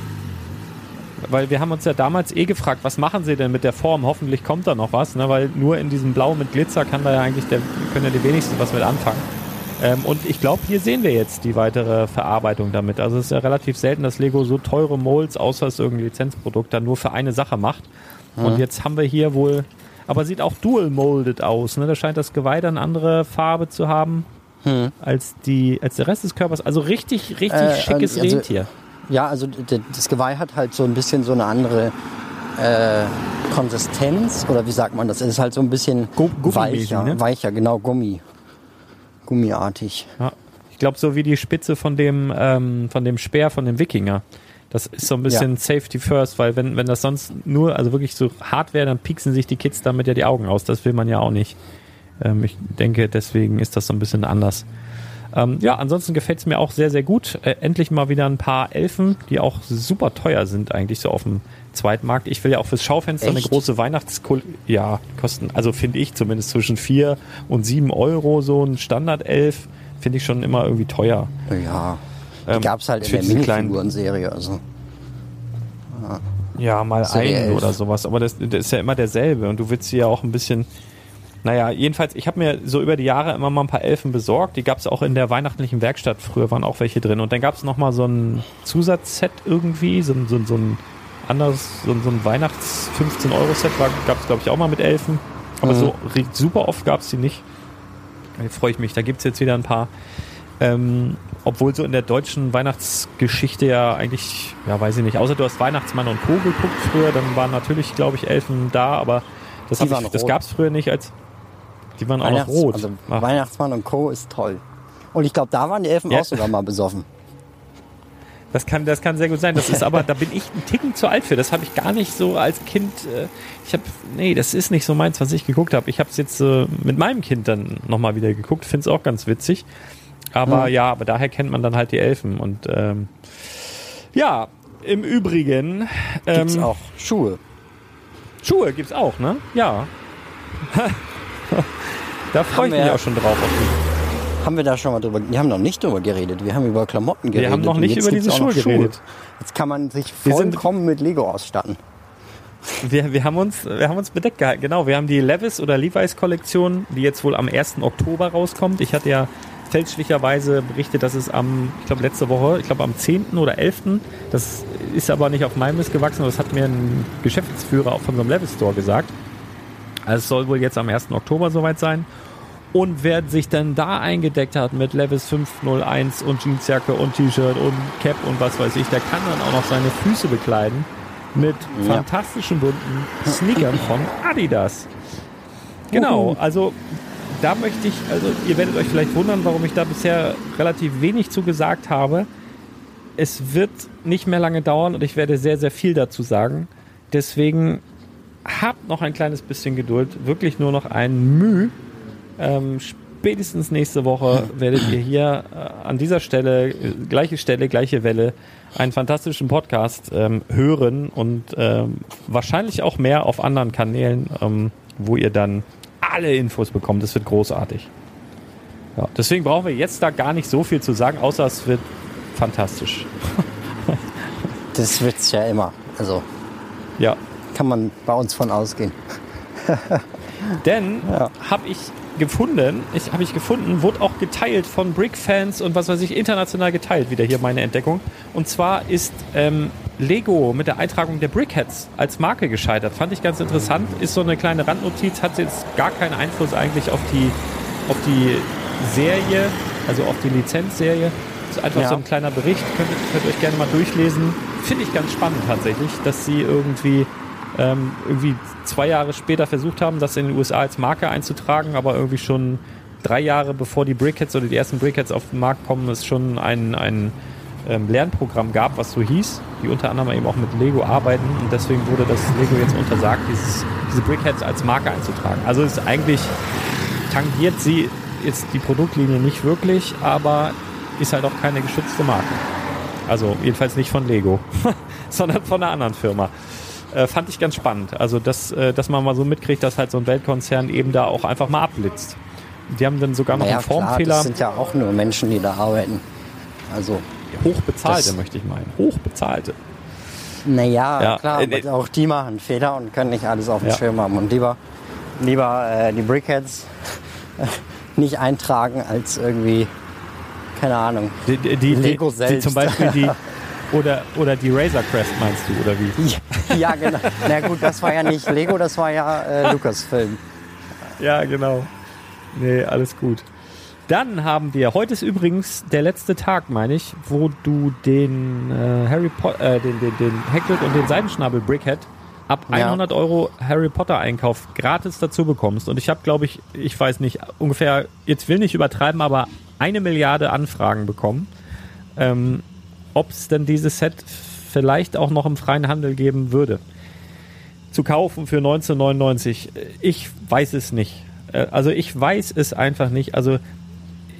Weil wir haben uns ja damals eh gefragt, was machen sie denn mit der Form? Hoffentlich kommt da noch was, ne? weil nur in diesem Blau mit Glitzer kann da ja eigentlich der, können ja die wenigsten was mit anfangen. Ähm, und ich glaube, hier sehen wir jetzt die weitere Verarbeitung damit. Also es ist ja relativ selten, dass Lego so teure Molds, außer es irgendein Lizenzprodukt, dann nur für eine Sache macht. Und jetzt haben wir hier wohl, aber sieht auch dual molded aus. Ne? Da scheint das Geweih dann andere Farbe zu haben als die, als der Rest des Körpers. Also richtig, richtig Äh, schickes also- Rentier. Ja, also das Geweih hat halt so ein bisschen so eine andere äh, Konsistenz oder wie sagt man das? Es ist halt so ein bisschen Gu- gummimäßig, weicher, ne? weicher, genau Gummi, gummiartig. Ja. Ich glaube, so wie die Spitze von dem, ähm, von dem Speer von dem Wikinger. Das ist so ein bisschen Safety First, weil wenn, wenn das sonst nur, also wirklich so hart wäre, dann pieksen sich die Kids damit ja die Augen aus. Das will man ja auch nicht. Ähm, ich denke, deswegen ist das so ein bisschen anders. Ähm, ja, ansonsten gefällt es mir auch sehr, sehr gut. Äh, endlich mal wieder ein paar Elfen, die auch super teuer sind, eigentlich so auf dem Zweitmarkt. Ich will ja auch fürs Schaufenster eine Echt? große Weihnachtskul ja, kosten, also finde ich zumindest zwischen 4 und 7 Euro, so ein Standard-Elf, finde ich schon immer irgendwie teuer. Ja, die Ähm, gab's halt in der Minifiguren-Serie. Also. Ja, mal Serie einen 11. oder sowas. Aber das, das ist ja immer derselbe. Und du willst sie ja auch ein bisschen. Naja, jedenfalls, ich habe mir so über die Jahre immer mal ein paar Elfen besorgt. Die gab es auch in der weihnachtlichen Werkstatt. Früher waren auch welche drin. Und dann gab es nochmal so ein Zusatzset irgendwie, so, ein- so, so ein anderes, so, ein- so ein Weihnachts-15-Euro-Set gab es, glaube ich, auch mal mit Elfen. Aber Mhm. so super oft gab es die nicht. Da freue ich mich. Da gibt es jetzt wieder ein paar. Ähm, obwohl so in der deutschen Weihnachtsgeschichte ja eigentlich, ja weiß ich nicht, außer du hast Weihnachtsmann und Co. geguckt früher, dann waren natürlich, glaube ich, Elfen da, aber das, ich, das gab es früher nicht als. Die waren auch noch rot. Also Ach, Weihnachtsmann und Co. ist toll. Und ich glaube, da waren die Elfen Ja. auch sogar mal besoffen. das, kann, das kann sehr gut sein. Das ist (laughs) aber, da bin ich ein Ticken zu alt für. Das habe ich gar nicht so als Kind. Äh, ich habe, nee, das ist nicht so meins, was ich geguckt habe. Ich habe es jetzt äh, mit meinem Kind dann nochmal wieder geguckt, finde es auch ganz witzig. Aber Hm. ja, aber daher kennt man dann halt die Elfen. Und ähm, ja, im Übrigen. Gibt's ähm, auch Schuhe. Schuhe gibt's auch, ne? Ja. (laughs) (laughs) da freue ich mich wir- auch schon drauf. Haben wir da schon mal drüber, wir haben noch nicht drüber geredet, wir haben über Klamotten geredet. haben noch nicht über diese Schuhe geredet. Jetzt kann man sich Wir vollkommen mit Lego ausstatten. Wir, wir, haben uns, wir haben uns bedeckt gehalten. Genau, wir haben die Levis oder Levi's Kollektion, die jetzt wohl am 1. Oktober rauskommt. Ich hatte ja fälschlicherweise berichtet, dass es am, ich glaube letzte Woche, ich glaube am 10. oder 11. Das ist aber nicht auf meinem Mist gewachsen, das hat mir ein Geschäftsführer auch von so einem Levis Store gesagt. Also es soll wohl jetzt am 1. Oktober soweit sein. Und wer sich dann da eingedeckt hat mit Levis 501 und Jeansjacke und T-Shirt und Cap und was weiß ich, der kann dann auch noch seine Füße bekleiden mit Ja. fantastischen bunten Sneakern von Adidas. Genau, also da möchte ich, also ihr werdet euch vielleicht wundern, warum ich da bisher relativ wenig zu gesagt habe. Es wird nicht mehr lange dauern und ich werde sehr, sehr viel dazu sagen. Deswegen habt noch ein kleines bisschen Geduld, wirklich nur noch ein Mühe. Ähm, spätestens nächste Woche werdet ihr hier äh, an dieser Stelle, äh, gleiche Stelle, gleiche Welle, einen fantastischen Podcast ähm, hören und ähm, wahrscheinlich auch mehr auf anderen Kanälen, ähm, wo ihr dann alle Infos bekommt. Das wird großartig. Ja, deswegen brauchen wir jetzt da gar nicht so viel zu sagen, außer es wird fantastisch. Das wird's ja immer. Also Ja, kann man bei uns von ausgehen. (laughs) Denn Ja. habe ich gefunden, ich habe ich gefunden, wurde auch geteilt von Brick-Fans und was weiß ich, international geteilt, wieder hier meine Entdeckung. Und zwar ist ähm, Lego mit der Eintragung der Brickheads als Marke gescheitert. Fand ich ganz interessant. Ist so eine kleine Randnotiz, hat jetzt gar keinen Einfluss eigentlich auf die, auf die Serie, also auf die Lizenzserie. Ist einfach Ja. so ein kleiner Bericht, könnt könnt ihr euch gerne mal durchlesen. Finde ich ganz spannend tatsächlich, dass sie irgendwie ähm, irgendwie zwei Jahre später versucht haben, das in den USA als Marke einzutragen, aber irgendwie schon drei Jahre bevor die Brickheads oder die ersten Brickheads auf den Markt kommen, es schon ein, ein ähm, Lernprogramm gab, was so hieß, die unter anderem eben auch mit Lego arbeiten und deswegen wurde das Lego jetzt untersagt, dieses, diese Brickheads als Marke einzutragen. Also ist eigentlich, tangiert sie jetzt die Produktlinie nicht wirklich, aber ist halt auch keine geschützte Marke. Also jedenfalls nicht von Lego, (laughs) sondern von einer anderen Firma. Äh, fand ich ganz spannend. Also, dass, äh, dass man mal so mitkriegt, dass halt so ein Weltkonzern eben da auch einfach mal abblitzt. Die haben dann sogar noch naja, einen Formfehler. Klar, das sind ja auch nur Menschen, die da arbeiten. Also, Hochbezahlte, möchte ich meinen. Hochbezahlte. naja, Ja, klar, äh, aber äh, auch die machen Fehler und können nicht alles auf dem Ja. Schirm haben. Und lieber, lieber äh, die Brickheads (laughs) nicht eintragen, als irgendwie, keine Ahnung. Die, die, die, Lego die, zum Beispiel die (laughs) oder, oder die Razor Crest meinst du, oder wie? Ja, genau. Na gut, das war ja nicht Lego, das war ja äh, Lucasfilm. Ja, genau. Nee, alles gut. Dann haben wir, heute ist übrigens der letzte Tag, meine ich, wo du den äh, Harry Potter, äh, den, den, den Hagrid und den Seidenschnabel Brickhead ab Ja. 100 Euro Harry Potter Einkauf gratis dazu bekommst. Und ich habe, glaube ich, ich weiß nicht, ungefähr, jetzt will nicht übertreiben, aber eine Milliarde Anfragen bekommen, ähm, ob es denn dieses Set vielleicht auch noch im freien Handel geben würde zu kaufen für 1999? Ich weiß es nicht. Äh, Also ich weiß es einfach nicht. Also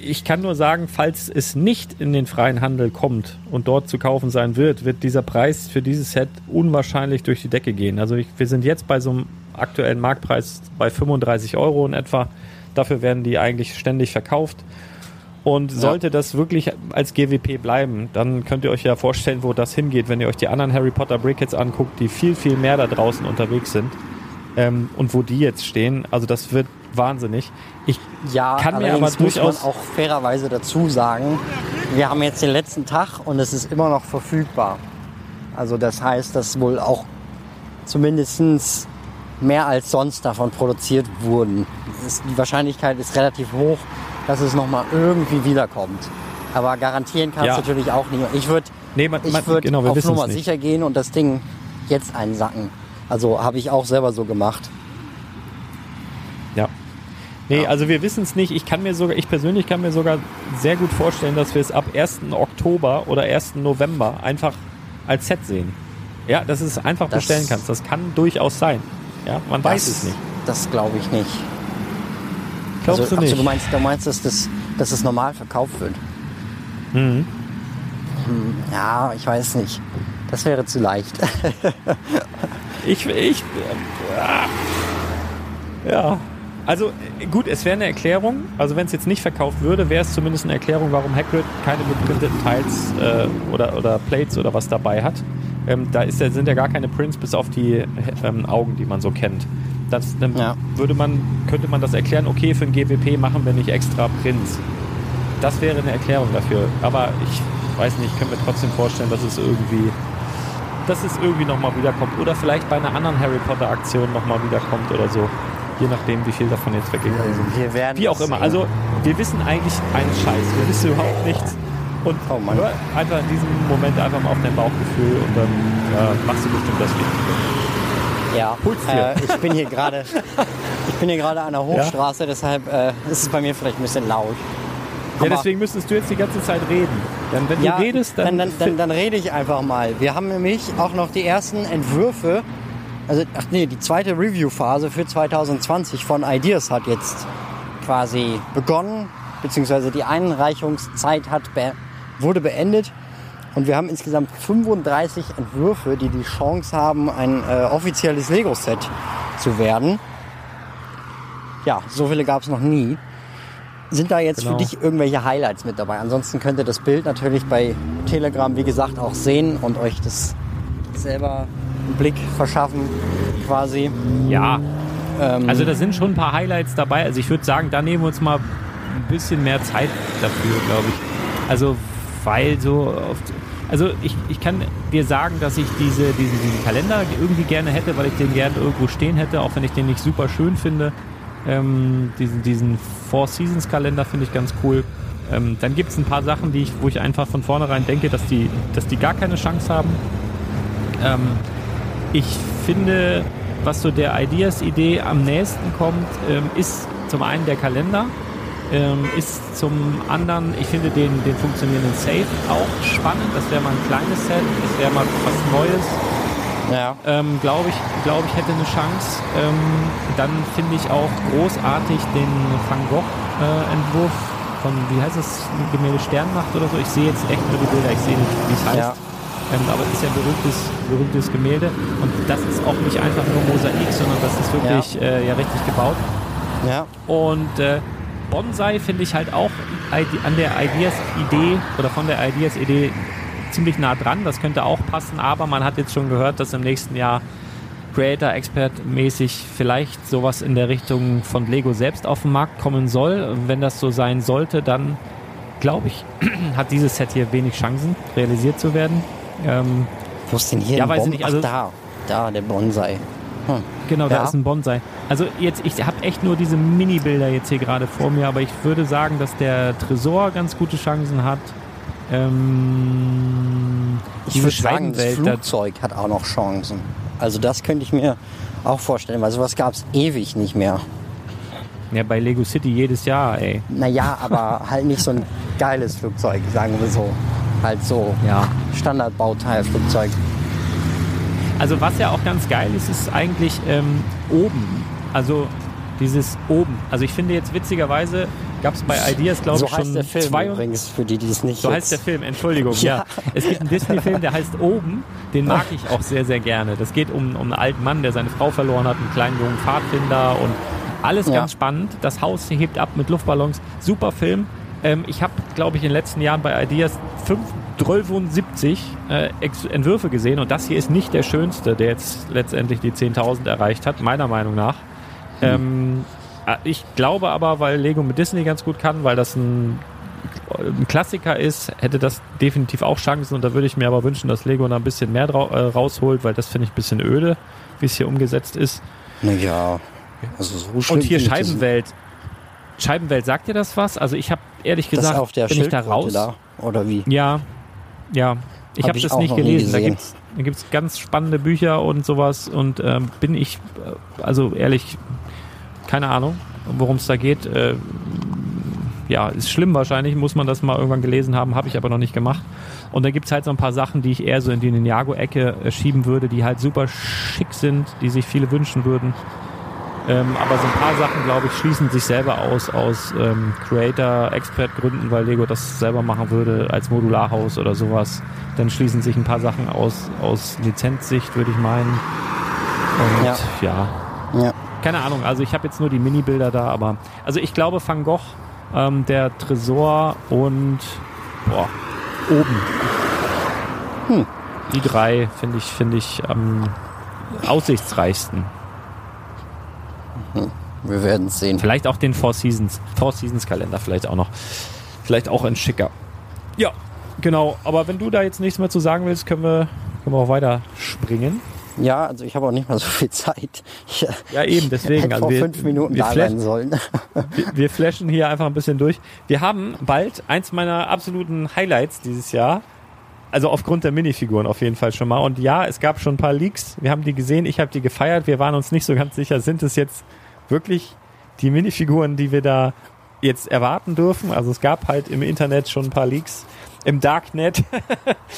ich kann nur sagen, falls es nicht in den freien Handel kommt und dort zu kaufen sein wird, wird dieser Preis für dieses Set unwahrscheinlich durch die Decke gehen. Also ich, wir sind jetzt bei so einem aktuellen Marktpreis bei 35 Euro in etwa. Dafür werden die eigentlich ständig verkauft. Und sollte das wirklich als GWP bleiben, dann könnt ihr euch ja vorstellen, wo das hingeht, wenn ihr euch die anderen Harry Potter Brickheads anguckt, die viel, viel mehr da draußen unterwegs sind. Ähm, und wo die jetzt stehen, also das wird wahnsinnig. Ich Ja, kann mir aber allerdings muss man durchaus auch fairerweise dazu sagen, wir haben jetzt den letzten Tag und es ist immer noch verfügbar. Also das heißt, dass wohl auch zumindest mehr als sonst davon produziert wurden. Ist, die Wahrscheinlichkeit ist relativ hoch, dass es nochmal irgendwie wiederkommt. Aber garantieren kannst Ja. du natürlich auch nicht. Ich würde Nee, man, ich man, würd genau, auf Nummer es nicht. sicher gehen und das Ding jetzt einsacken. Also habe ich auch selber so gemacht. Ja. Nee, also wir wissen es nicht. Ich kann mir sogar, ich persönlich kann mir sogar sehr gut vorstellen, dass wir es ab 1. Oktober oder 1. November einfach als Set sehen. Ja, dass es einfach Das- bestellen kannst. Das kann durchaus sein. Ja, man weiß es nicht. Das glaube ich nicht. Glaubst also, du nicht? Also du meinst, du meinst, dass das, dass das normal verkauft wird? Mhm. Hm, ja, ich weiß nicht. Das wäre zu leicht. (laughs) Ich, ich, äh, ja. Also gut, es wäre eine Erklärung. Also wenn es jetzt nicht verkauft würde, wäre es zumindest eine Erklärung, warum Hagrid keine geprinteten Teils äh, oder, oder Plates oder was dabei hat. Ähm, da ist, sind ja gar keine Prints bis auf die ähm, Augen, die man so kennt. Das, dann Ja. würde man, könnte man das erklären, okay, für ein GWP machen wir nicht extra Prints. Das wäre eine Erklärung dafür. Aber ich weiß nicht, ich kann mir trotzdem vorstellen, dass es irgendwie dass es irgendwie nochmal wiederkommt. Oder vielleicht bei einer anderen Harry Potter Aktion nochmal wiederkommt oder so. Je nachdem, wie viel davon jetzt weggegangen sind. Wir werden Wie auch immer. sehen. Also, wir wissen eigentlich einen Scheiß. Wir wissen überhaupt nichts. Und Oh hör einfach in diesem Moment einfach mal auf dein Bauchgefühl und dann ja, machst du bestimmt das Richtige. Ja, äh, ich bin hier gerade, ich bin hier gerade an der Hochstraße, deshalb äh, ist es bei mir vielleicht ein bisschen laut. Ja, deswegen müsstest du jetzt die ganze Zeit reden. Denn wenn ja, du redest, dann, dann, dann, dann rede ich einfach mal. Wir haben nämlich auch noch die ersten Entwürfe, also ach nee, die zweite Review-Phase für 2020 von Ideas hat jetzt quasi begonnen, beziehungsweise die Einreichungszeit hat be wurde beendet. Und wir haben insgesamt 35 Entwürfe, die die Chance haben, ein äh, offizielles Lego-Set zu werden. Ja, so viele gab es noch nie. Sind da jetzt Genau. für dich irgendwelche Highlights mit dabei? Ansonsten könnt ihr das Bild natürlich bei Telegram, wie gesagt, auch sehen und euch das selber einen Blick verschaffen, quasi. ja, Ähm, Also da sind schon ein paar Highlights dabei. Also ich würde sagen, da nehmen wir uns mal ein bisschen mehr Zeit dafür, glaube ich. Also weil so oft, also ich, ich kann dir sagen, dass ich diese, diesen, diesen Kalender irgendwie gerne hätte, weil ich den gerne irgendwo stehen hätte, auch wenn ich den nicht super schön finde. Ähm, diesen, diesen Four Seasons Kalender finde ich ganz cool. Ähm, dann gibt es ein paar Sachen, die ich, wo ich einfach von vornherein denke, dass die, dass die gar keine Chance haben. Ähm, ich finde, was so der Ideas-Idee am nächsten kommt, ähm, ist zum einen der Kalender, ähm, ist zum anderen, ich finde den, den funktionierenden Safe auch spannend. Das wäre mal ein kleines Set, das wäre mal was Neues. Ja. Ähm, glaube ich, glaube ich, hätte eine Chance. Ähm, dann finde ich auch großartig den Van Gogh-Entwurf von, wie heißt das, Gemälde Sternmacht oder so. Ich sehe jetzt echt nur die Bilder, ich sehe nicht, wie es heißt. Ja. Ähm, aber es ist ja ein berühmtes, berühmtes Gemälde. Und das ist auch nicht einfach nur Mosaik, sondern das ist wirklich ja, äh, ja richtig gebaut. Ja. Und äh, Bonsai finde ich halt auch an der Ideas-Idee oder von der Ideas-Idee ziemlich nah dran. Das könnte auch passen, aber man hat jetzt schon gehört, dass im nächsten Jahr Creator Expert mäßig vielleicht sowas in der Richtung von Lego selbst auf den Markt kommen soll. Wenn das so sein sollte, dann glaube ich, (clears throat) hat dieses Set hier wenig Chancen, realisiert zu werden. Ähm, Wo ist denn hier ja, weiß Bon- nicht, also- Ach, da, da, der Bonsai. Hm. Genau, da Ja. ist ein Bonsai. Also jetzt, ich habe echt nur diese Mini-Bilder jetzt hier gerade vor mir, aber ich würde sagen, dass der Tresor ganz gute Chancen hat. Ähm, Ich würde sagen, das Flugzeug hat auch noch Chancen. Also das könnte ich mir auch vorstellen, weil sowas gab es ewig nicht mehr. ja, bei Lego City jedes Jahr, ey. Naja, aber (laughs) halt nicht so ein geiles Flugzeug, sagen wir so. Halt so Ja. Standardbauteil-Flugzeug. Also was ja auch ganz geil ist, ist eigentlich ähm, oben. Also dieses oben. Also ich finde jetzt witzigerweise gab es bei Ideas, glaube So ich, schon heißt der Film zwei übrigens, für die, die es nicht So jetzt- heißt der Film, Entschuldigung. Ja. Ja. Es gibt einen Disney-Film, der heißt Oben. Den mag ich auch sehr, sehr gerne. Das geht um, um einen alten Mann, der seine Frau verloren hat, einen kleinen jungen Pfadfinder und alles Ja. ganz spannend. Das Haus hebt ab mit Luftballons. Super Film. Ähm, ich habe, glaube ich, in den letzten Jahren bei Ideas 5, 73 äh, Entwürfe gesehen und das hier ist nicht der schönste, der jetzt letztendlich die 10.000 erreicht hat, meiner Meinung nach. Ähm, äh, ich glaube aber, weil Lego mit Disney ganz gut kann, weil das ein, ein Klassiker ist, hätte das definitiv auch Chancen und da würde ich mir aber wünschen, dass Lego da ein bisschen mehr äh, rausholt, weil das finde ich ein bisschen öde, wie es hier umgesetzt ist. Naja, also so schlimm Und hier das- Scheibenwelt. Scheibenwelt, sagt dir das was? Also ich habe ehrlich Das gesagt, auf der bin ich da raus. oder wie? Ja, ja. Ich Hab habe ich das nicht gelesen. Da gibt's da gibt's ganz spannende Bücher und sowas und ähm, bin ich, äh, also ehrlich, keine Ahnung, worum es da geht. Äh, ja, ist schlimm wahrscheinlich, muss man das mal irgendwann gelesen haben, habe ich aber noch nicht gemacht. Und da gibt's halt so ein paar Sachen, die ich eher so in die Ninjago-Ecke äh, schieben würde, die halt super schick sind, die sich viele wünschen würden. Ähm, aber so ein paar Sachen, glaube ich, schließen sich selber aus, aus ähm, Creator-Expert-Gründen, weil Lego das selber machen würde als Modularhaus oder sowas. Dann schließen sich ein paar Sachen aus, aus Lizenzsicht, würde ich meinen. Und ja, Ja. Ja. keine Ahnung, also ich habe jetzt nur die Mini-Bilder da, aber also ich glaube Van Gogh, ähm, der Tresor und boah, oben. Die drei finde ich, finde ich am aussichtsreichsten. Wir werden es sehen. Vielleicht auch den Four Seasons, Four Seasons Kalender vielleicht auch noch. Vielleicht auch ein schicker. Ja, genau. Aber wenn du da jetzt nichts mehr zu sagen willst, können wir, können wir auch weiter springen. Ja, also ich habe auch nicht mal so viel Zeit. Ich Ja, eben, deswegen. hätte Also vor wir, fünf Minuten wir, da flash, sein sollen. wir, wir flashen hier einfach ein bisschen durch. Wir haben bald eins meiner absoluten Highlights dieses Jahr. Also aufgrund der Minifiguren auf jeden Fall schon mal. Und ja, es gab schon ein paar Leaks. Wir haben die gesehen, ich habe die gefeiert. Wir waren uns nicht so ganz sicher, sind es jetzt wirklich die Minifiguren, die wir da jetzt erwarten dürfen. Also es gab halt im Internet schon ein paar Leaks im Darknet.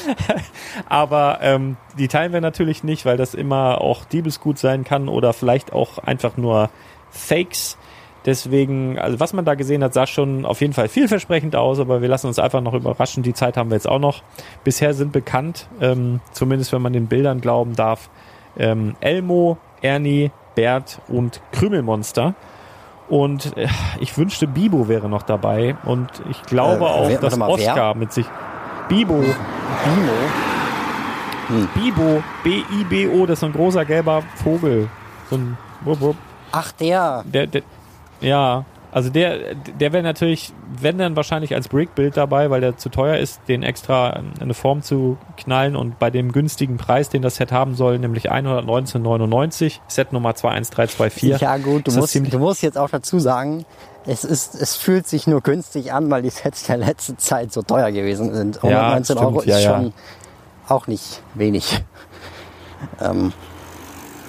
(laughs) Aber ähm, die teilen wir natürlich nicht, weil das immer auch Diebesgut sein kann oder vielleicht auch einfach nur Fakes. Deswegen, also was man da gesehen hat, sah schon auf jeden Fall vielversprechend aus, aber wir lassen uns einfach noch überraschen. Die Zeit haben wir jetzt auch noch. Bisher sind bekannt, ähm, zumindest wenn man den Bildern glauben darf, ähm, Elmo, Ernie, Bert und Krümelmonster. Und äh, ich wünschte, Bibo wäre noch dabei. Und ich glaube Äh, auch, wer- dass mal, wer? Oscar mit sich. Bibo, Bimo. Bibo, B-I-B-O, das ist so ein großer gelber Vogel. So ein wupp, wupp. Ach, der. Der, der, ja, also der, der wäre natürlich, wenn dann wahrscheinlich als Brickbild dabei, weil der zu teuer ist, den extra in eine Form zu knallen und bei dem günstigen Preis, den das Set haben soll, nämlich 119,99, Set Nummer 21324. Ja gut, du musst, du musst jetzt auch dazu sagen, es ist, es fühlt sich nur günstig an, weil die Sets der letzten Zeit so teuer gewesen sind. 119 stimmt, Euro ist ja, ja. schon auch nicht wenig. Ähm,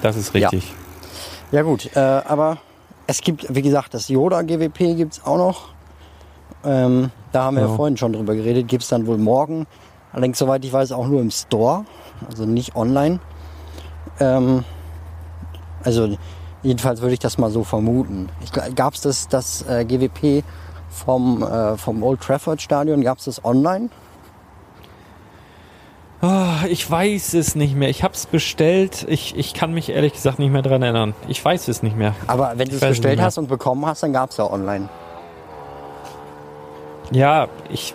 Das ist richtig. Ja gut, äh, aber es gibt, wie gesagt, das Yoda GWP gibt's auch noch. Ähm, da haben wir ja. Ja. vorhin schon drüber geredet. Gibt's dann wohl morgen. Allerdings, soweit ich weiß, auch nur im Store. Also nicht online. Ähm, also jedenfalls würde ich das mal so vermuten. Ich, gab's das, das äh, GWP vom, äh, vom Old Trafford Stadion? Gab's das online? Ah, ich weiß es nicht mehr. Ich habe es bestellt. Ich, ich kann mich ehrlich gesagt nicht mehr dran erinnern. Ich weiß es nicht mehr. Aber wenn du es es bestellt hast und bekommen hast, dann gab's ja online. Ja, ich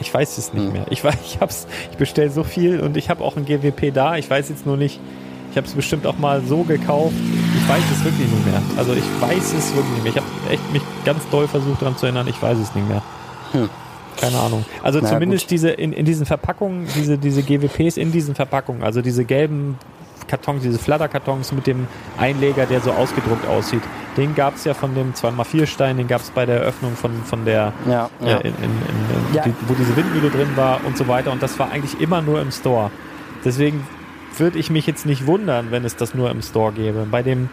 ich weiß es nicht Hm. mehr. Ich weiß, ich hab's, ich bestelle so viel und ich habe auch ein GWP da. Ich weiß jetzt nur nicht. Ich habe es bestimmt auch mal so gekauft. Ich weiß es wirklich nicht mehr. Also ich weiß es wirklich nicht mehr. Ich habe echt mich ganz doll versucht daran zu erinnern. Ich weiß es nicht mehr. Keine Ahnung. Also Hm. Na zumindest gut. diese in, in diesen Verpackungen, diese diese GWPs in diesen Verpackungen, also diese gelben Kartons, diese Flatterkartons mit dem Einleger, der so ausgedruckt aussieht. Den gab es ja von dem 2x4 Stein, den gab es bei der Eröffnung von, von der Ja, äh, ja. in, in, in, Ja. die, wo diese Windmühle drin war und so weiter. Und das war eigentlich immer nur im Store. Deswegen würde ich mich jetzt nicht wundern, wenn es das nur im Store gäbe. Bei dem,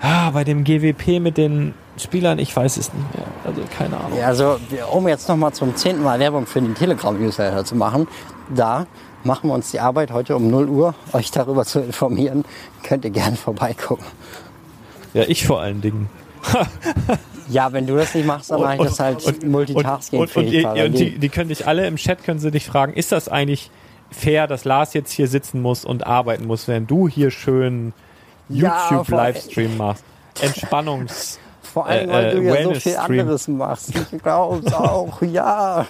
ah, bei dem GWP mit den Spielern, ich weiß es nicht mehr. Also keine Ahnung. Ja, also um jetzt nochmal zum zehnten Mal Werbung für den Telegram-Newsletter zu machen, da machen wir uns die Arbeit heute um 0 Uhr, euch darüber zu informieren. Könnt ihr gerne vorbeigucken. Ja, ich vor allen Dingen. Ja, wenn du das nicht machst, dann mache ich das halt und, und, multitasking-fähig. ihr- ihr- parallel. und die, die können dich alle im Chat können sie dich fragen, ist das eigentlich fair, dass Lars jetzt hier sitzen muss und arbeiten muss, während du hier schön Ja, YouTube vor- Livestream machst? Entspannungs (laughs) Vor allem, weil äh, du äh, ja so viel anderes machst. Ich glaube auch, (laughs) ja.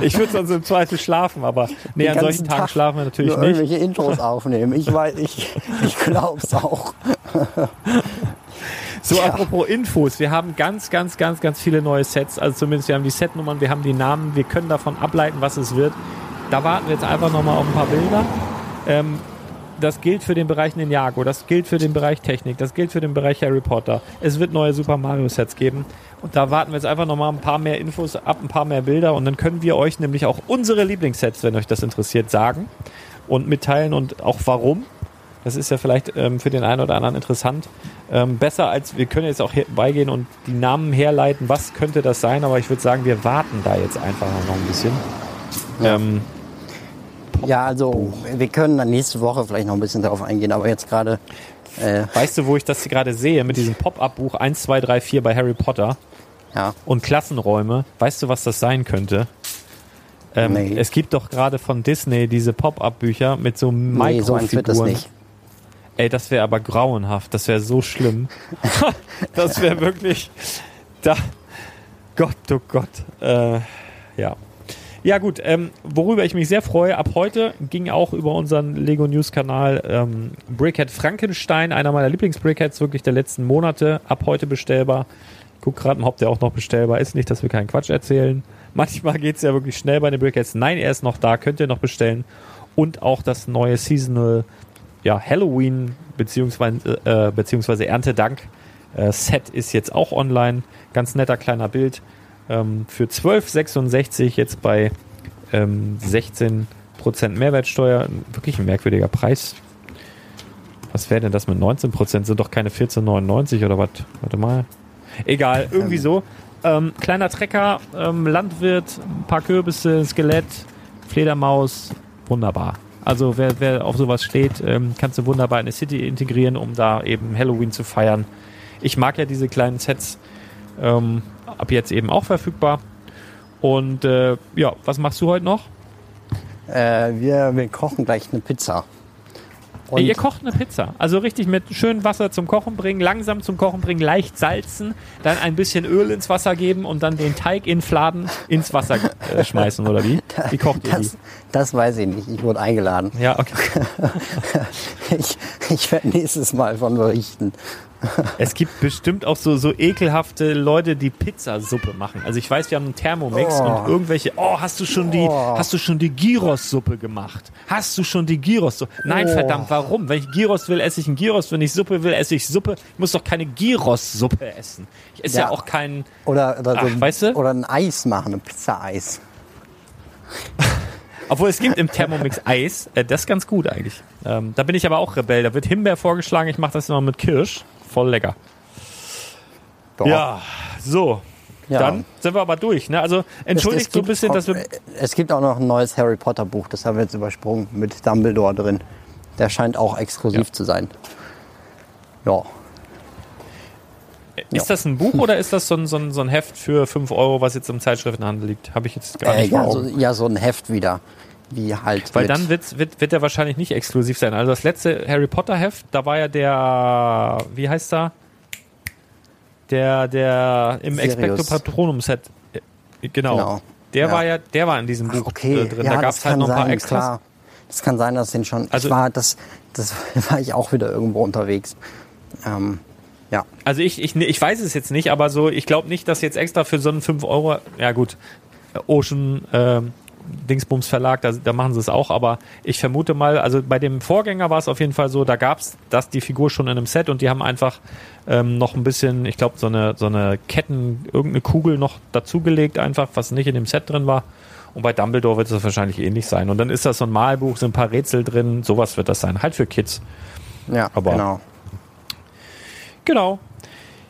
Ich würde sonst im Zweifel schlafen, aber nee, an solchen Tagen Tag schlafen wir natürlich nur nicht. irgendwelche Intros aufnehmen. Ich weiß, ich, ich glaub's auch. So, Ja. apropos Infos, wir haben ganz, ganz, ganz, ganz viele neue Sets. Also zumindest wir haben die Setnummern, wir haben die Namen, wir können davon ableiten, was es wird. Da warten wir jetzt einfach nochmal auf ein paar Bilder. Ähm, das gilt für den Bereich Ninjago, das gilt für den Bereich Technik, das gilt für den Bereich Harry Potter. Es wird neue Super Mario Sets geben. Und da warten wir jetzt einfach nochmal ein paar mehr Infos ab, ein paar mehr Bilder. Und dann können wir euch nämlich auch unsere Lieblingssets, wenn euch das interessiert, sagen und mitteilen und auch warum. Das ist ja vielleicht ähm, für den einen oder anderen interessant. Ähm, besser als, wir können jetzt auch herbeigehen und die Namen herleiten, was könnte das sein, aber ich würde sagen, wir warten da jetzt einfach noch ein bisschen. Ähm, Ja, also wir können dann nächste Woche vielleicht noch ein bisschen darauf eingehen, aber jetzt gerade äh, weißt du, wo ich das hier gerade sehe, mit diesem Pop-Up-Buch 1, 2, 3, 4 bei Harry Potter ja. und Klassenräume? Weißt du, was das sein könnte? Ähm, Nee. Es gibt doch gerade von Disney diese Pop-Up-Bücher mit so Nee, so eins wird das Mikrofiguren. nicht. Ey, das wäre aber grauenhaft. Das wäre so schlimm. (laughs) das wäre wirklich. Da. Gott, oh Gott. Äh, ja. Ja, gut. Ähm, worüber ich mich sehr freue, ab heute ging auch über unseren Lego News Kanal ähm, Brickhead Frankenstein, einer meiner Lieblingsbrickheads wirklich der letzten Monate, ab heute bestellbar. Guck gerade mal, ob der auch noch bestellbar ist. Nicht, dass wir keinen Quatsch erzählen. (laughs) Manchmal geht's ja wirklich schnell bei den Brickheads. Nein, er ist noch da, könnt ihr noch bestellen. Und auch das neue Seasonal ja, Halloween beziehungsweise, äh, beziehungsweise Erntedank äh, Set ist jetzt auch online. Ganz netter kleiner Bild. Ähm, für 12,66 jetzt bei ähm, 16% Mehrwertsteuer. Wirklich ein merkwürdiger Preis. Was wäre denn das mit 19%? Sind doch keine 14,99 oder was? Warte mal. Egal, irgendwie so. Ähm, kleiner Trecker, ähm, Landwirt, ein paar Kürbisse, Skelett, Fledermaus, wunderbar. Also wer, wer auf sowas steht, ähm, kannst du wunderbar in eine City integrieren, um da eben Halloween zu feiern. Ich mag ja diese kleinen Sets. Ähm, ab jetzt eben auch verfügbar. Und äh, ja, was machst du heute noch? Äh, wir, wir kochen gleich eine Pizza. Und Ihr kocht eine Pizza. Also richtig mit schön Wasser zum Kochen bringen, langsam zum Kochen bringen, leicht salzen, dann ein bisschen Öl ins Wasser geben und dann den Teig in Fladen ins Wasser äh, schmeißen, oder wie? (laughs) Wie kocht ihr die? das, das weiß ich nicht. Ich wurde eingeladen. Ja, okay. (laughs) Ich, ich werde nächstes Mal von berichten. Es gibt bestimmt auch so, so ekelhafte Leute, die Pizzasuppe machen. Also ich weiß, wir haben einen Thermomix Oh. und irgendwelche, oh, hast du schon die, hast du schon die Gyros-Suppe gemacht? Hast du schon die Gyros-Suppe? Nein, Oh. verdammt, warum? Wenn ich Gyros will, esse ich ein Gyros. Wenn ich Suppe will, esse ich Suppe. Ich muss doch keine Gyros-Suppe essen. Ich esse ja, Ja. auch keinen, Oder, oder, so, Ach, weißt du? oder ein Eis machen, ein Pizza-Eis. (laughs) obwohl es gibt im Thermomix Eis. Äh, das ist ganz gut eigentlich. Ähm, da bin ich aber auch Rebell. Da wird Himbeer vorgeschlagen. Ich mache das immer mit Kirsch. Voll lecker. Doch. Ja, so. Ja. Dann sind wir aber durch. Ne? Also entschuldigt Es- es so ein gibt bisschen, auch- dass wir. Es gibt auch noch ein neues Harry Potter Buch, das haben wir jetzt übersprungen, mit Dumbledore drin. Der scheint auch exklusiv Ja. zu sein. Ja. Ist das ein Buch (laughs) oder ist das so ein, so ein, so ein Heft für 5 Euro, was jetzt im Zeitschriftenhandel liegt? Habe ich jetzt gar Äh, nicht ja, so, ja, so ein Heft wieder. Wie halt. Weil dann wird's, wird, wird er wahrscheinlich nicht exklusiv sein. Also das letzte Harry Potter Heft, da war ja der, wie heißt er? Der, der im Sirius. Expecto Patronum Set. äh, Genau. Genau. Der Ja. war ja, der war in diesem Ach, Buch okay, äh, drin. ja, da gab es halt noch ein paar sein, Extras. Klar. Das kann sein, dass den schon. Also- Also, ich war, das, das (laughs) war ich auch wieder irgendwo unterwegs. Ähm, ja. Also ich, ich, ich weiß es jetzt nicht, aber so, ich glaube nicht, dass jetzt extra für so einen 5 Euro, ja gut, Ocean ähm, Dingsbums Verlag, da, da machen sie es auch, aber ich vermute mal, also bei dem Vorgänger war es auf jeden Fall so, da gab es das die Figur schon in einem Set und die haben einfach ähm, noch ein bisschen, ich glaube, so eine, so eine Ketten, irgendeine Kugel noch dazugelegt, einfach, was nicht in dem Set drin war. Und bei Dumbledore wird es wahrscheinlich ähnlich sein. Und dann ist das so ein Malbuch, sind ein paar Rätsel drin, sowas wird das sein. Halt für Kids. Ja, Aber- genau. Genau.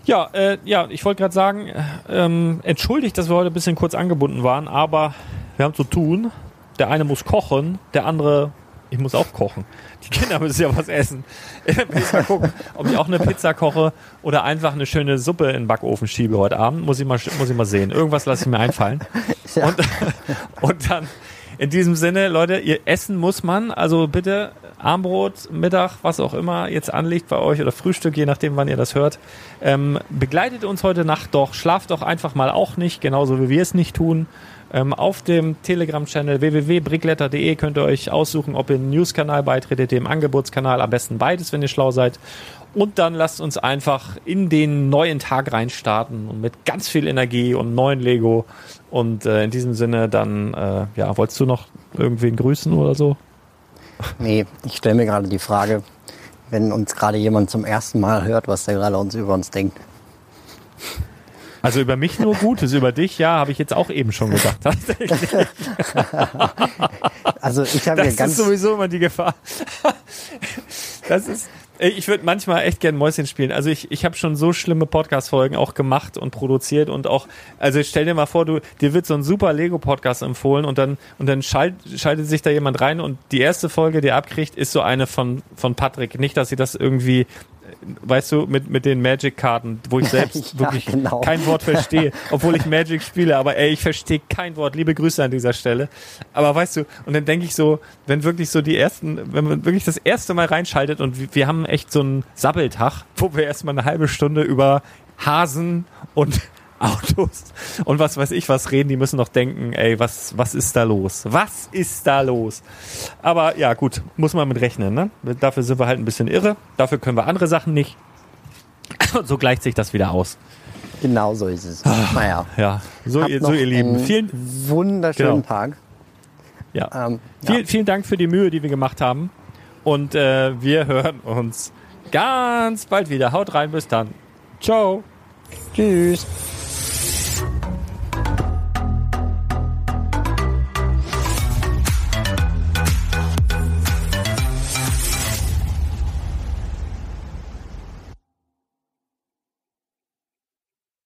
Ja, äh, ja, ich wollte gerade sagen, äh, ähm, entschuldigt, dass wir heute ein bisschen kurz angebunden waren, aber wir haben zu tun. Der eine muss kochen, der andere, ich muss auch kochen. Die Kinder müssen ja was essen. (laughs) Ich muss mal gucken, ob ich auch eine Pizza koche oder einfach eine schöne Suppe in den Backofen schiebe heute Abend. Muss ich mal, muss ich mal sehen. Irgendwas lasse ich mir einfallen. (laughs) Ja. Und, (laughs) und dann in diesem Sinne, Leute, ihr essen muss man. Also bitte Armbrot, Mittag, was auch immer jetzt anliegt bei euch oder Frühstück, je nachdem, wann ihr das hört. Ähm, begleitet uns heute Nacht doch. Schlaft doch einfach mal auch nicht, genauso wie wir es nicht tun. Ähm, auf dem Telegram-Channel www.brickletter.de könnt ihr euch aussuchen, ob ihr einen News-Kanal beitretet, dem Angebotskanal, am besten beides, wenn ihr schlau seid. Und dann lasst uns einfach in den neuen Tag reinstarten und mit ganz viel Energie und neuen Lego. Und äh, in diesem Sinne dann, äh, ja, wolltest du noch irgendwen grüßen oder so? Nee, ich stelle mir gerade die Frage, wenn uns gerade jemand zum ersten Mal hört, was der gerade uns über uns denkt. Also über mich nur Gutes, über dich, ja, habe ich jetzt auch eben schon gedacht. (laughs) Also ich habe Das ja ist ganz. sowieso immer die Gefahr. Das ist, ey, ich würde manchmal echt gern Mäuschen spielen. Also ich, ich habe schon so schlimme Podcast-Folgen auch gemacht und produziert und auch, also stell dir mal vor, du, dir wird so ein super Lego-Podcast empfohlen und dann, und dann schalt, schaltet sich da jemand rein und die erste Folge, die er abkriegt, ist so eine von, von Patrick. Nicht, dass sie das irgendwie, äh, weißt du, mit, mit den Magic-Karten, wo ich selbst (laughs) Ja, wirklich genau. kein Wort verstehe, obwohl ich Magic spiele, aber ey, ich verstehe kein Wort. Liebe Grüße an dieser Stelle. Aber weißt du, und dann denke ich so, wenn wirklich so die ersten, wenn man wirklich das erste Mal reinschaltet und wir, wir haben echt so einen Sabbeltag, wo wir erstmal eine halbe Stunde über Hasen und Autos und was weiß ich was reden, die müssen doch denken, ey, was, was ist da los? Was ist da los? Aber ja, gut, muss man mit rechnen, ne? Dafür sind wir halt ein bisschen irre, dafür können wir andere Sachen nicht. (laughs) Und so gleicht sich das wieder aus. Genau so ist es. Naja. Ja, so, Habt ihr, so noch ihr Lieben. Vielen, wunderschönen Genau. Tag. ja. Ähm, ja. Viel, vielen Dank für die Mühe, die wir gemacht haben. Und äh, wir hören uns ganz bald wieder. Haut rein, bis dann. Ciao. Tschüss.